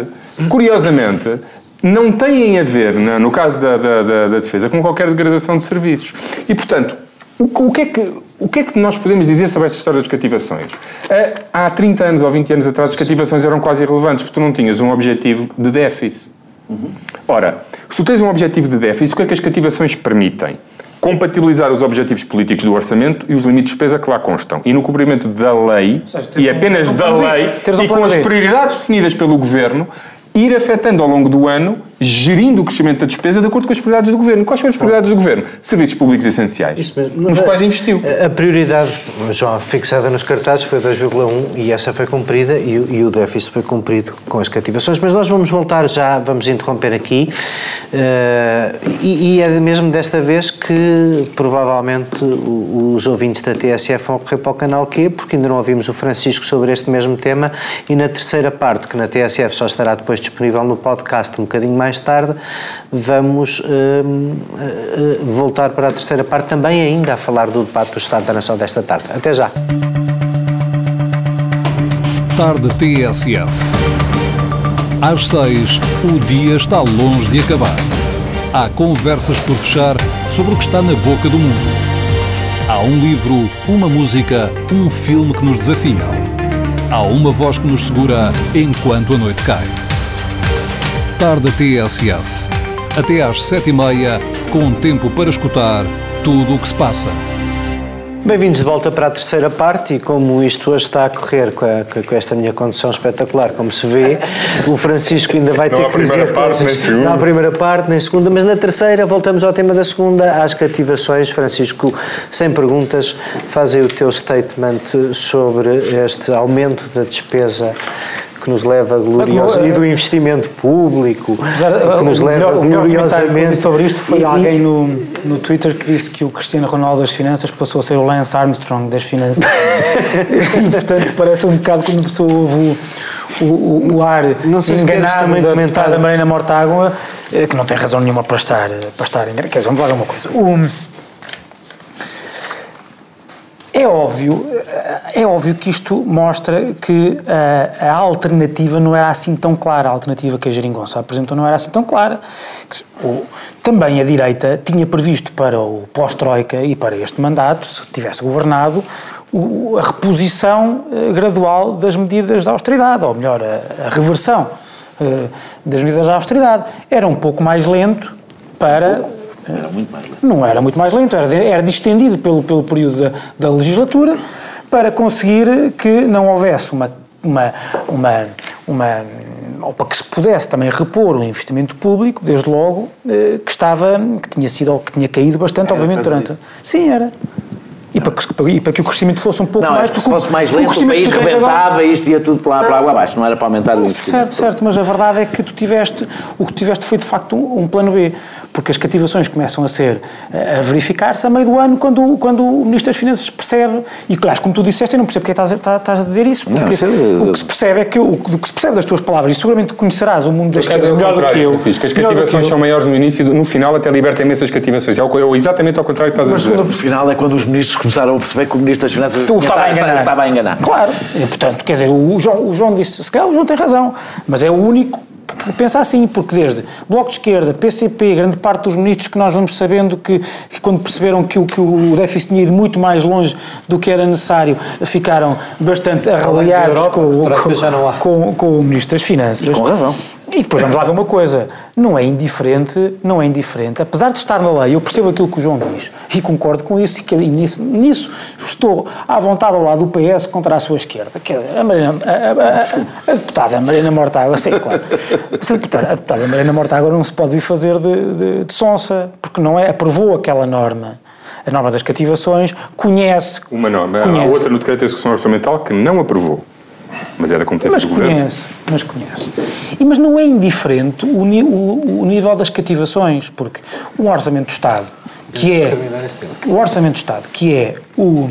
curiosamente, não têm a ver, no caso da, da, da, da defesa, com qualquer degradação de serviços. E, portanto, o, o, que é que, o que é que nós podemos dizer sobre esta história das cativações? Há 30 anos ou 20 anos atrás, as cativações eram quase irrelevantes, porque tu não tinhas um objetivo de déficit. Uhum. Ora, se tu tens um objetivo de déficit, o que é que as cativações permitem? Compatibilizar os objetivos políticos do orçamento e os limites de despesa que lá constam. E no cumprimento da lei, seja, e apenas um da lei, e com as prioridades definidas pelo governo, ir afetando ao longo do ano gerindo o crescimento da despesa de acordo com as prioridades do Governo. Quais foram as prioridades do Governo? Serviços públicos essenciais, Isso mesmo. nos quais investiu. A prioridade, João, fixada nos cartazes foi 2,1 e essa foi cumprida e, e, o déficit foi cumprido com as cativações. Mas nós vamos voltar já, vamos interromper aqui uh, e, e, é mesmo desta vez que provavelmente os ouvintes da TSF vão correr para o canal Q, porque ainda não ouvimos o Francisco sobre este mesmo tema e na terceira parte, que na TSF só estará depois disponível no podcast um bocadinho mais mais tarde vamos uh, uh, voltar para a terceira parte também ainda a falar do debate do Estado da Nação desta tarde. Até já. Tarde TSF. Às seis, o dia está longe de acabar. Há conversas por fechar sobre o que está na boca do mundo. Há um livro, uma música, um filme que nos desafia. Há uma voz que nos segura enquanto a noite cai. Tarde TSF. Até às sete e meia, com tempo para escutar tudo o que se passa. Bem-vindos de volta para a terceira parte e como isto hoje está a correr com, a, com esta minha condução espetacular, como se vê, o Francisco ainda vai ter que dizer parte, coisas. Não na primeira parte, nem segunda, mas na terceira voltamos ao tema da segunda, às cativações. Francisco, sem perguntas, faz aí o teu statement sobre este aumento da despesa que nos leva gloriosa e do investimento público que nos leva melhor, gloriosamente sobre isto foi e, alguém no, no Twitter que disse que o Cristiano Ronaldo das finanças passou a ser o Lance Armstrong das finanças. E portanto parece um bocado a pessoa ouve o, o, o ar não sei enganado da deputada Marina Mortágua eh, que não tem razão nenhuma para estar para estar enganado. Quer dizer, vamos falar uma coisa. O, é óbvio, é óbvio que isto mostra que a, a, alternativa não era assim tão clara, a alternativa que a Geringonça apresentou não era assim tão clara. Também a direita tinha previsto para o pós-Troika e para este mandato, se tivesse governado, a reposição eh, gradual das medidas da austeridade, ou melhor, a, a reversão uh, das medidas da austeridade. Era um pouco mais lento para era muito mais lento. Não era muito mais lento, era, era distendido pelo, pelo período da, da legislatura para conseguir que não houvesse uma, uma, uma, uma ou para que se pudesse também repor o investimento público, desde logo, eh, que estava, que tinha sido, que tinha caído bastante, era obviamente, durante... Sim, era. E para, que, e para que o crescimento fosse um pouco não, mais... Não, se fosse mais lento, o, o país rebentava e isto ia tudo para, para água abaixo, não era para aumentar o investimento. Certo, certo, mas a verdade é que tu tiveste, o que tiveste foi de facto um, um plano B porque as cativações começam a ser a verificar-se a meio do ano quando, quando o Ministro das Finanças percebe, e claro, como tu disseste, eu não percebo porque estás, estás, estás a dizer isso, porque não, o que se percebe é que o, o que se percebe das tuas palavras, e seguramente conhecerás o mundo das cativações melhor do que eu. Francisco, as cativações são maiores no início, no final até liberta imensas cativações. É exatamente ao contrário que estás Mas a dizer. Mas no final é quando os ministros começaram a perceber que o Ministro das Finanças tu estava, a enganar. estava a enganar. Claro, e, portanto, quer dizer, o João, o João disse, se calhar o João tem razão, mas é o único que pensa assim, porque desde Bloco de Esquerda, PCP, grande parte dos ministros que nós vamos sabendo que, que quando perceberam que o, que o déficit tinha ido muito mais longe do que era necessário, ficaram bastante arreliados com, com, com, com, o Ministro das Finanças. E com razão. E depois vamos lá ver uma coisa, não é indiferente, não é indiferente, apesar de estar na lei, eu percebo aquilo que o João diz. E concordo com isso e, nisso, nisso, estou à vontade ao lado do PS contra a sua esquerda, que é a, Mariana, a, a, a, deputada Mariana Mortágua, sei, claro, a deputada, a deputada Mariana Mortágua não se pode vir fazer de, de, de sonsa, porque não é, aprovou aquela norma. A norma das cativações, conhece... Uma norma, conhece. há outra no decreto de execução orçamental que não aprovou. Mas é da competência mas do conhece, governo. Mas conhece. E, mas não é indiferente o, o, o nível das cativações, porque o Orçamento do Estado, que é o Orçamento do Estado, que é o,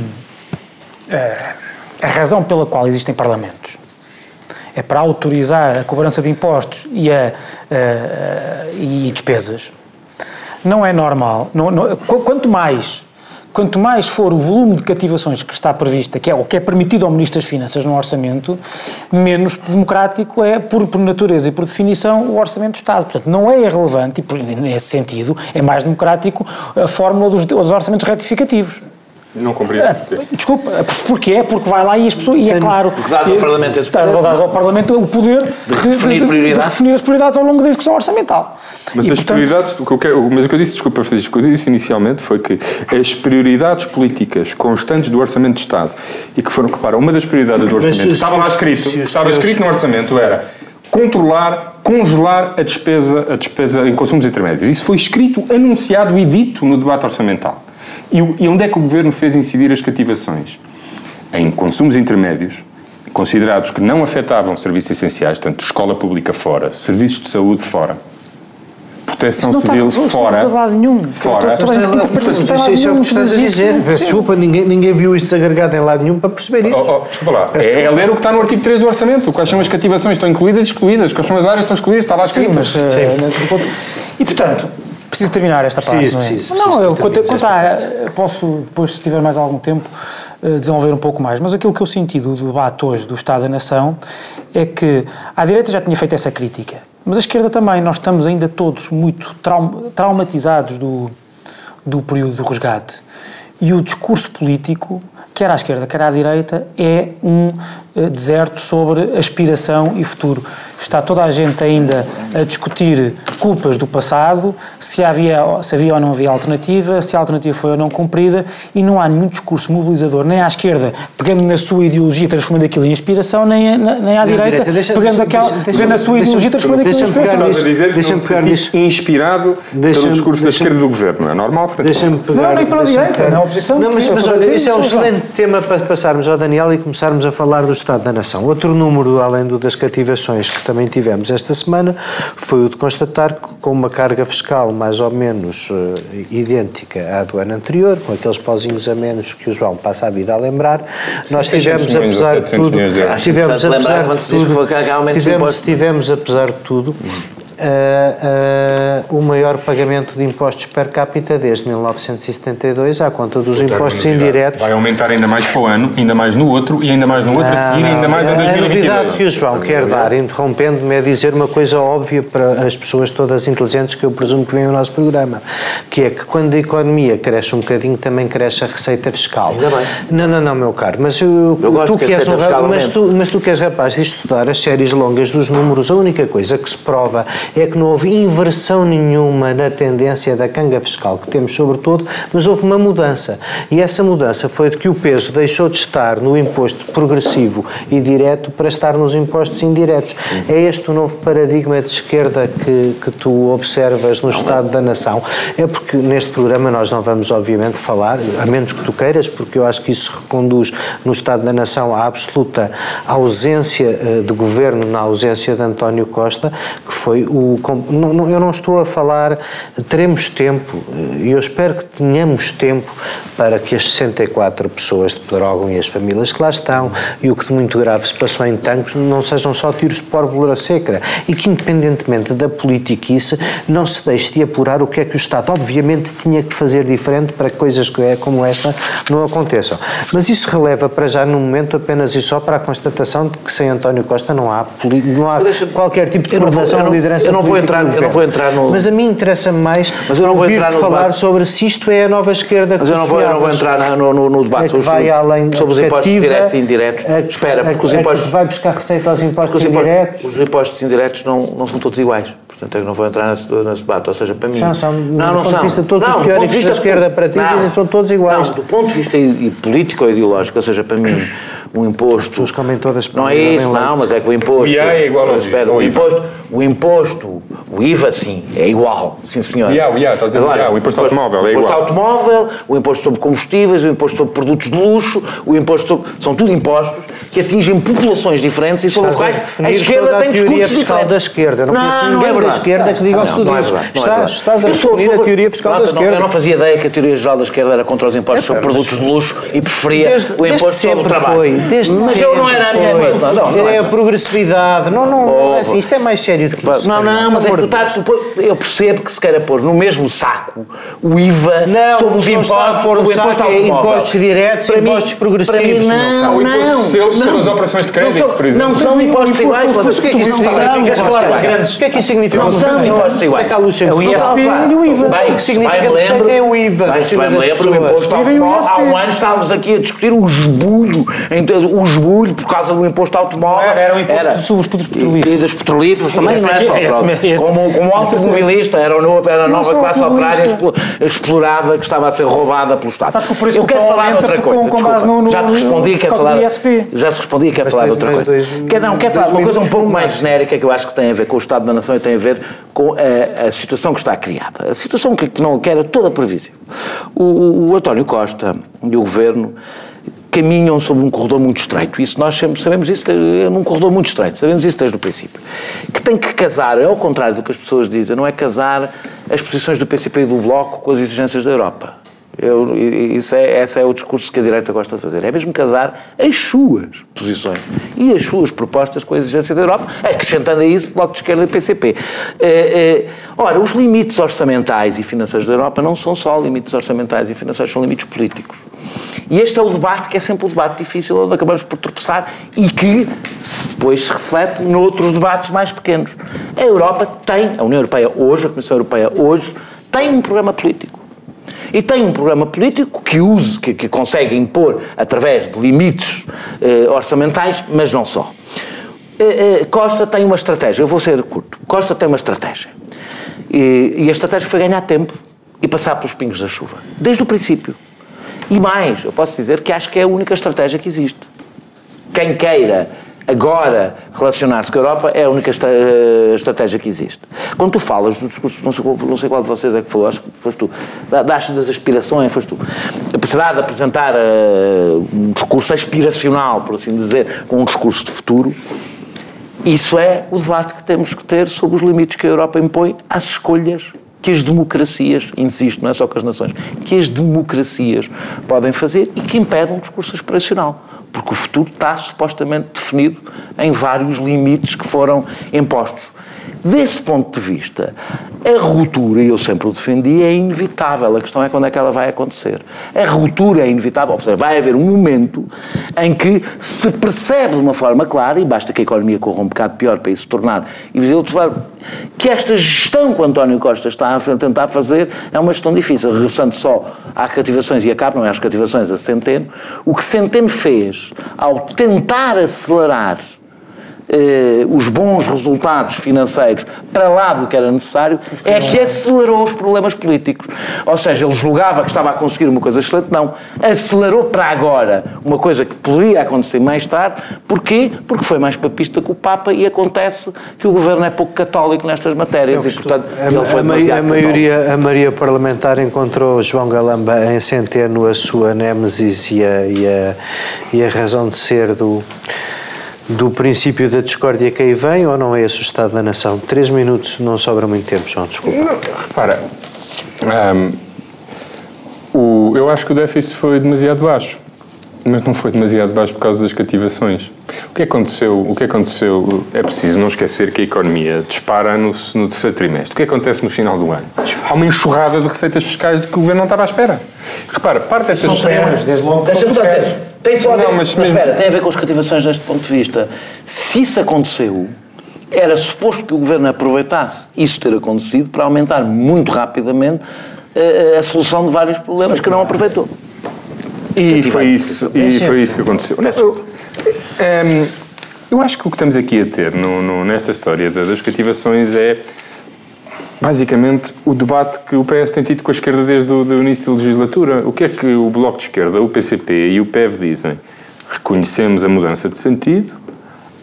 a, eh, a razão pela qual existem parlamentos, é para autorizar a cobrança de impostos e, a, a, e despesas, não é normal. Não, não, quanto mais quanto mais for o volume de cativações que está prevista, que é o que é permitido ao Ministro das Finanças no orçamento, menos democrático é, por, por natureza e por definição, o orçamento do Estado. Portanto, não é irrelevante, e por, nesse sentido, é mais democrático a fórmula dos, dos orçamentos retificativos. Não compreendo. Ah, desculpa, porquê? Porque vai lá e as pessoas. E é claro. Porque dás ao Parlamento esse poder. Dás ao Parlamento o poder de, de, definir, de, de, de definir as prioridades ao longo da discussão orçamental. Mas e, as portanto, prioridades, o que eu quero, mas o que eu disse, desculpa, Francisco, o que eu disse inicialmente foi que as prioridades políticas constantes do Orçamento de Estado e que foram, repara, uma das prioridades do Orçamento, que estava lá escrito, estava escrito no Orçamento era controlar, congelar a despesa, a despesa em consumos intermédios. Isso foi escrito, anunciado e dito no debate orçamental. E, onde é que o Governo fez incidir as cativações? Em consumos intermédios, considerados que não afetavam serviços essenciais, tanto escola pública fora, serviços de saúde fora, proteção civil está, fora. Não está nenhum. Fora. Isso é o que estás a dizer. Desculpa, ninguém, ninguém viu isto desagregado em lado nenhum para perceber isso. Oh, oh, desculpa lá. É, é, ler o que está no artigo 3 do orçamento. Quais são as cativações? Estão incluídas e excluídas. Quais são as áreas que estão excluídas? Está lá escrito. Sim, mas, uh, e, portanto, Preciso terminar esta parte, preciso, não é? Preciso, não, eu, quanto, quanto a, posso, depois, se tiver mais algum tempo, eh, desenvolver um pouco mais. Mas aquilo que eu senti do debate hoje do Estado da Nação é que a direita já tinha feito essa crítica, mas a esquerda também. Nós estamos ainda todos muito traumatizados do, do período do resgate. E o discurso político, quer à esquerda, quer à direita, é um eh, deserto sobre aspiração e futuro. Está toda a gente ainda a discutir culpas do passado, se havia, se havia ou não havia alternativa, se a alternativa foi ou não cumprida, e não há nenhum discurso mobilizador, nem à esquerda, pegando na sua ideologia, transformando aquilo em inspiração, nem, nem à direita, direita deixa, pegando, deixa, aquela, deixa, pegando na sua ideologia, transformando aquilo em inspiração. Não pegar nisso. inspirado pelo discurso da esquerda do governo, não é normal? Deixa-me pegar... Não, nem pela direita, na oposição. Não, mas, mas olha, isso é um excelente tema para passarmos ao Daniel e começarmos a falar do Estado da Nação. Outro número, além do das cativações que também tivemos esta semana, foi o de constatar que com uma carga fiscal mais ou menos uh, idêntica à do ano anterior, com aqueles pauzinhos a menos que o João passa a vida a lembrar, nós tivemos, apesar de tudo, tivemos, apesar de tudo, tivemos, tivemos, apesar de tudo, uh, uh, o maior pagamento de impostos per capita desde 1972 à conta dos impostos indiretos. Vai aumentar ainda mais para o ano, ainda mais no outro e ainda mais no outro não, a seguir, não, ainda mais em 2022. A novidade que o João quer dar, interrompendo-me, é dizer uma coisa óbvia para as pessoas todas inteligentes que eu presumo que vêm ao nosso programa, que é que quando a economia cresce um bocadinho, também cresce a receita fiscal. Ainda bem. Não, não, não, meu caro, mas eu, eu gosto tu que és um, mas tu, mas tu que és rapaz de estudar as séries longas dos números, a única coisa que se prova é que não houve inversão nenhuma na tendência da canga fiscal que temos sobre todo, mas houve uma mudança. E essa mudança foi de que o peso deixou de estar no imposto progressivo e direto para estar nos impostos indiretos. É este o novo paradigma de esquerda que, que tu observas no Estado da Nação? É porque neste programa nós não vamos, obviamente, falar, a menos que tu queiras, porque eu acho que isso reconduz no Estado da Nação à absoluta ausência eh, de governo, na ausência de António Costa, que foi o. Eu não estou a falar, teremos tempo, e eu espero que tenhamos tempo para que as 64 pessoas de Pedrógão e as famílias que lá estão e o que de muito grave se passou em Tancos não sejam só tiros de pólvora seca e que, independentemente da politiquice, não se deixe de apurar o que é que o Estado, obviamente, tinha que fazer diferente para que coisas como esta não aconteçam. Mas isso releva para já, no momento, apenas e só para a constatação de que sem António Costa não há, não há qualquer tipo de coordenação ou liderança eu não vou entrar, Eu não vou entrar no... Mas a mim interessa-me mais mas eu não vou entrar no falar debate. sobre se isto é a nova esquerda Mas eu não vou, eu não vou entrar no, no, no debate é sobre, vai além sobre os impostos diretos e indiretos. A, Espera, porque a, os impostos... vai buscar receita aos impostos indiretos? Os impostos indiretos não, não são todos iguais. Portanto, eu não vou entrar nesse, nesse debate. Ou seja, para mim. São, são, não, não são. Vista, todos não, os teóricos vista, da esquerda para ti não, dizem são todos iguais. Não, do ponto de vista político ou ideológico, ou seja, para mim, um imposto. As pessoas comem todas Não é isso, não, mas é que o imposto. E é igual ao espera, o, imposto, o imposto, o IVA, sim, é igual, sim senhor. o IVA, está a dizer Agora, o imposto automóvel é igual. O imposto automóvel, o imposto sobre combustíveis, o imposto sobre produtos de luxo, o imposto sobre. São tudo impostos que atingem populações diferentes e sobre os quais a esquerda tem discursos fiscal da esquerda. Não, não conheço ninguém não é da esquerda que diga o que tu dizes. Estás, estás a definir a teoria fiscal da esquerda. Eu não fazia ideia que a teoria geral da esquerda era contra os impostos sobre produtos de luxo e preferia o imposto sobre o trabalho. Mas eu não era a minha É a progressividade. Não, não, assim, isto é mais sério do que isso. Não, não, mas é que tu estás. Eu percebo que se queira pôr no mesmo saco o IVA sobre os impostos, o imposto Impostos diretos, impostos progressivos. Não, não. Sobre as operações de crédito, por exemplo. Não são impostos iguais. Mas o que é que isso significa? O que é que isso significa? Não são impostos iguais. É o ISP e o IVA. Bem, o que significa é o IVA. Bem, me lembro, o imposto automóvel. Há um ano estávamos aqui a discutir o esbulho, o esbulho por causa do imposto automóvel. Era o imposto sobre os petrolíferos. E dos petrolíferos também, não é só. Como, como automobilista, era, era a nova classe operária explorada que estava a ser roubada pelo Estado. Sabes que o preço eu quero falar de outra coisa. Já te respondi, quero falar. Já te respondi, quero falar de outra coisa. Quer, não, quero falar de uma coisa um pouco mais genérica que eu acho que tem a ver com o Estado da Nação e tem a ver com a, a situação que está criada. A situação que, que, não, que era toda previsível. O, o, o António Costa e o Governo caminham sobre um corredor muito estreito. Isso nós sempre sabemos isso, é num corredor muito estreito, sabemos isso desde o princípio. Que tem que casar, ao contrário do que as pessoas dizem, não é casar as posições do PCP e do Bloco com as exigências da Europa. Eu, isso é, esse é o discurso que a direita gosta de fazer. É mesmo casar as suas posições e as suas propostas com a exigência da Europa, acrescentando a isso Bloco de Esquerda e PCP. É, é, ora, os limites orçamentais e financeiros da Europa não são só limites orçamentais e financeiros, são limites políticos. E este é o debate que é sempre o debate difícil, onde acabamos por tropeçar e que depois se reflete noutros debates mais pequenos. A Europa tem, a União Europeia hoje, a Comissão Europeia hoje, tem um programa político e tem um programa político que use, que, que consegue impor através de limites eh, orçamentais, mas não só. Eh, eh, Costa tem uma estratégia, eu vou ser curto. Costa tem uma estratégia. E, e a estratégia foi ganhar tempo e passar pelos pingos da chuva, desde o princípio. E mais, eu posso dizer que acho que é a única estratégia que existe. Quem queira agora relacionar-se com a Europa é a única eh, estratégia que existe. Quando tu falas do discurso, não sei, qual de vocês é que falou, acho que foste tu, das, das aspirações, foste tu, a possibilidade de apresentar uh, um discurso aspiracional, por assim dizer, com um discurso de futuro, isso é o debate que temos que ter sobre os limites que a Europa impõe às escolhas que as democracias, insisto, não é só com as nações, que as democracias podem fazer e que impedem um discurso aspiracional porque o futuro está supostamente definido em vários limites que foram impostos. Desse ponto de vista, a ruptura, e eu sempre o defendi, é inevitável. A questão é quando é que ela vai acontecer. A ruptura é inevitável, ou seja, vai haver um momento em que se percebe de uma forma clara, e basta que a economia corra um bocado pior para isso se tornar invisível, que esta gestão que o António Costa está a tentar fazer é uma gestão difícil. Regressando só às cativações e acabo, não é às cativações, a Centeno, o que Centeno fez ao tentar acelerar eh, os bons resultados financeiros para lá do que era necessário, é que acelerou os problemas políticos. Ou seja, ele julgava que estava a conseguir uma coisa excelente, não. Acelerou para agora uma coisa que poderia acontecer mais tarde. Porquê? Porque foi mais papista que o Papa e acontece que o governo é pouco católico nestas matérias. e, portanto, a, ele foi a, a, maioria, a maioria parlamentar encontrou João Galamba em Centeno a sua nêmesis e a, e a, e a razão de ser do do princípio da discórdia que aí vem ou não é esse o estado da nação? Três minutos não sobra muito tempo, João, desculpa. Não, repara, um, o, eu acho que o déficit foi demasiado baixo, mas não foi demasiado baixo por causa das cativações. O que aconteceu? O que aconteceu? É preciso não esquecer que a economia dispara no, no terceiro trimestre. O que acontece no final do ano? Há uma enxurrada de receitas fiscais de que o governo não estava à espera. Repara, parte destas. Não, desde logo. Deixa-me só dizer. Tem só a ver, não, mas, mas espera, tem a ver com as cativações deste ponto de vista. Se isso aconteceu, era suposto que o Governo aproveitasse isso ter acontecido para aumentar muito rapidamente a, eh, a solução de vários problemas que não aproveitou. E foi, isso, e foi isso que aconteceu. Eu, um, ehm, eu acho que o que estamos aqui a ter no, no, nesta história das cativações é basicamente o debate que o PS tem tido com a esquerda desde o do início da legislatura. O que é que o Bloco de Esquerda, o PCP e o PEV dizem? Reconhecemos a mudança de sentido,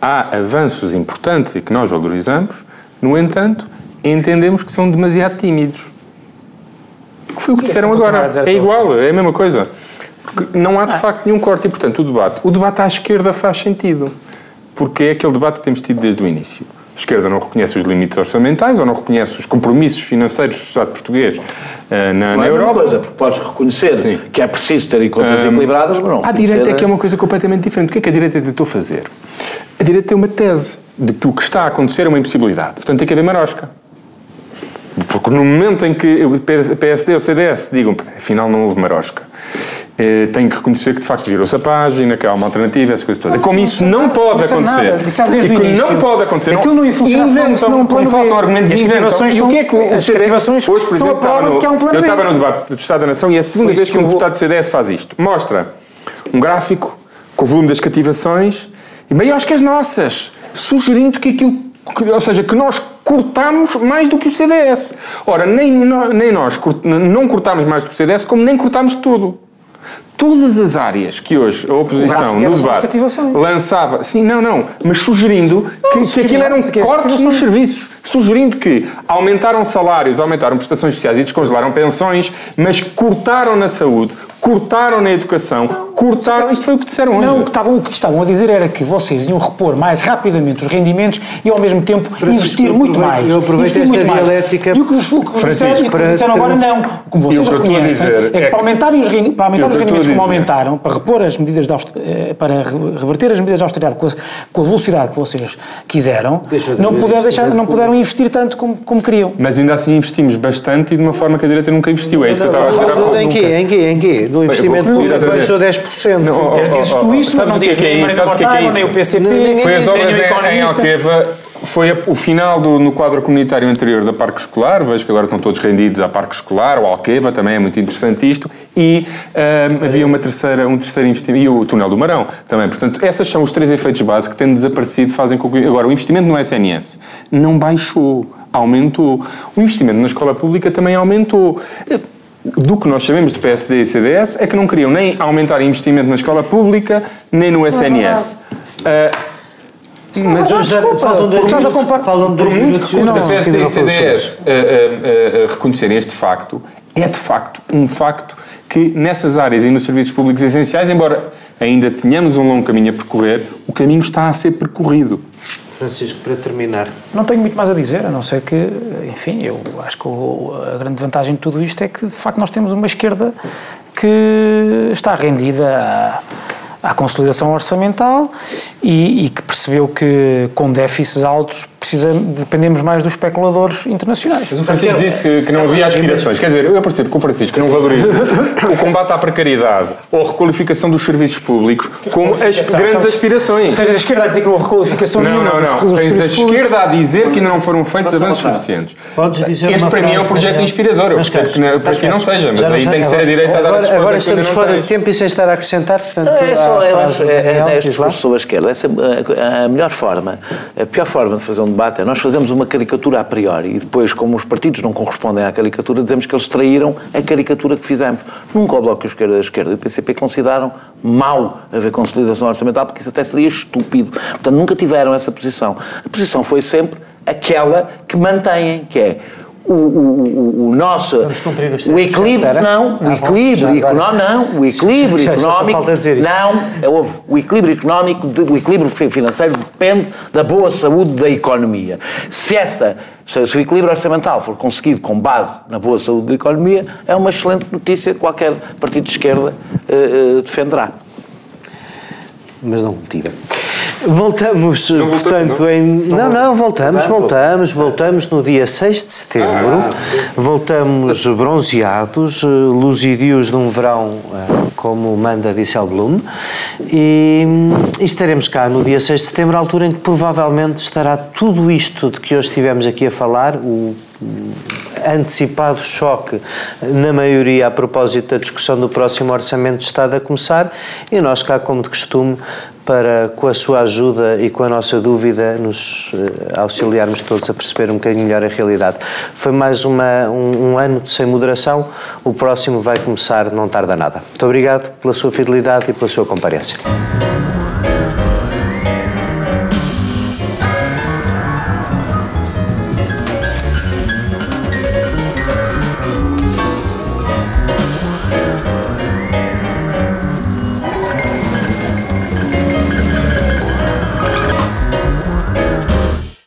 há avanços importantes e que nós valorizamos, no entanto, entendemos que são demasiado tímidos. Que foi o que disseram agora. É igual, é a mesma coisa. Porque não há de facto nenhum corte e, portanto, o debate. O debate à esquerda faz sentido. Porque é aquele debate que temos tido desde o início a esquerda não reconhece os limites orçamentais ou não reconhece os compromissos financeiros do Estado português uh, na, não na é Europa. coisa, porque podes reconhecer Sim. que é preciso ter contas um, equilibradas, mas não. A direita é que é uma coisa completamente diferente. O que é que a direita tentou fazer? A direita tem uma tese de que o que está a acontecer é uma impossibilidade. Portanto, tem que haver marosca. Porque no momento em que o PSD ou o CDS digam, afinal não houve marosca, eh, tenho que reconhecer que de facto virou-se a página, que há uma alternativa, essa coisa toda. Como isso não pode acontecer, e que não pode acontecer, aquilo não ia funcionar inventam, não faltam argumentos e inventam. E o que é que o as cativações hoje, por exemplo, estava no, eu estava no debate do Estado da Nação e é a segunda vez que um deputado do CDS faz isto. Mostra um gráfico com o volume das cativações e maiores que as nossas, sugerindo que aquilo, ou seja, que nós cortamos mais do que o CDS. Ora, nem, nem nós não cortamos mais do que o CDS, como nem cortamos tudo. Todas as áreas que hoje a oposição no debate lançava, sim, não, não, mas sugerindo não, que, que aquilo eram cortes nos serviços, sugerindo que aumentaram salários, aumentaram prestações sociais e descongelaram pensões, mas cortaram na saúde, cortaram na educação, cortaram. Isto foi o que disseram hoje. Não, o que, estavam, o que estavam a dizer era que vocês iam repor mais rapidamente os rendimentos e ao mesmo tempo Francisco, investir muito mais. Eu aproveito esta dialética. E o que vos, o que disseram, o que disseram agora não. Como vocês reconhecem, é que, é para aumentarem os, para aumentar os rendimentos como aumentaram, para repor as medidas de eh, para reverter as medidas de austeridade com a, com a velocidade que vocês quiseram, não, puder deixar, não puderam investir tanto como, como queriam. Mas ainda assim investimos bastante e de uma forma que a direita nunca investiu. É isso que eu estava a dizer há pouco. Em quê? Em quê? Em quê? No investimento público baixou 10%. Não, oh, dizes tu isso, sabes o que é que é isso? Sabes o que é que é isso? Nem o PCP, Foi as obras em Alqueva foi o final do, no quadro comunitário anterior da Parque Escolar, vejo que agora estão todos rendidos à Parque Escolar, o Alqueva também é muito interessante isto, e um, havia uma terceira, um terceiro investimento, e o Túnel do Marão também. Portanto, esses são os três efeitos básicos que têm desaparecido, fazem com que... Agora, o investimento no SNS não baixou, aumentou. O investimento na escola pública também aumentou do que nós sabemos de PSD e CDS é que não queriam nem aumentar investimento na escola pública, nem no SNS. Uh, mas já, já faltam dois minutos. Compar... Faltam dois por muito que custa PSD e CDS uh, uh, reconhecerem este facto, é de facto um facto que nessas áreas e nos serviços públicos essenciais, embora ainda tenhamos um longo caminho a percorrer, o caminho está a ser percorrido. Francisco, para terminar. Não tenho muito mais a dizer, a não ser que, enfim, eu acho que a grande vantagem de tudo isto é que, de facto, nós temos uma esquerda que está rendida à, à consolidação orçamental e, e, que percebeu que, com déficits altos, precisamos, dependemos mais dos especuladores internacionais. Mas o Francisco disse que, que não havia aspirações. Quer dizer, eu percebo que o Francisco não valoriza o combate à precariedade ou a requalificação dos serviços públicos como as grandes aspirações. Tens a esquerda a dizer que não houve requalificação não, nenhuma. Não, não, Tens a esquerda a dizer que ainda não foram feitos avanços suficientes. Podes dizer este para mim é um projeto inspirador. Eu percebo que para ti não seja, mas aí tem que ser a direita a dar agora, a agora estamos fora de tempo e sem estar a acrescentar, portanto... É, só, eu acho, é, é, este discurso sobre a esquerda. Essa, a, a melhor forma, a pior forma de fazer um debate nós fazemos uma caricatura a priori e depois, como os partidos não correspondem à caricatura, dizemos que eles traíram a caricatura que fizemos. Nunca o Bloco esquerda, a esquerda e o PCP consideram mau haver consolidação orçamental, porque isso até seria estúpido. Portanto, nunca tiveram essa posição. A posição foi sempre aquela que mantêm, que é o, o, o, nosso o equilíbrio não o equilíbrio económico não o equilíbrio económico não é houve o equilíbrio económico o equilíbrio financeiro depende da boa saúde da economia. Se essa se o equilíbrio orçamental for conseguido com base na boa saúde da economia é uma excelente notícia que qualquer partido de esquerda uh, uh, defenderá. Mas não tira Voltamos, não portanto, não? em. Não, não, voltamos, voltamos, voltamos no dia 6 de setembro. Ah, voltamos bronzeados, eh, luzidios de um verão, eh, como manda Disselblum. E, e estaremos cá no dia 6 de setembro, altura em que provavelmente estará tudo isto de que hoje estivemos aqui a falar, o antecipado choque na maioria a propósito da discussão do próximo Orçamento de Estado a começar e nós cá, como de costume, para, com a sua ajuda e com a nossa dúvida, nos uh, auxiliarmos todos a perceber um bocadinho melhor a realidade. Foi mais uma, um, um, ano de sem moderação, o próximo vai começar não tarda nada. Muito obrigado pela sua fidelidade e pela sua comparência.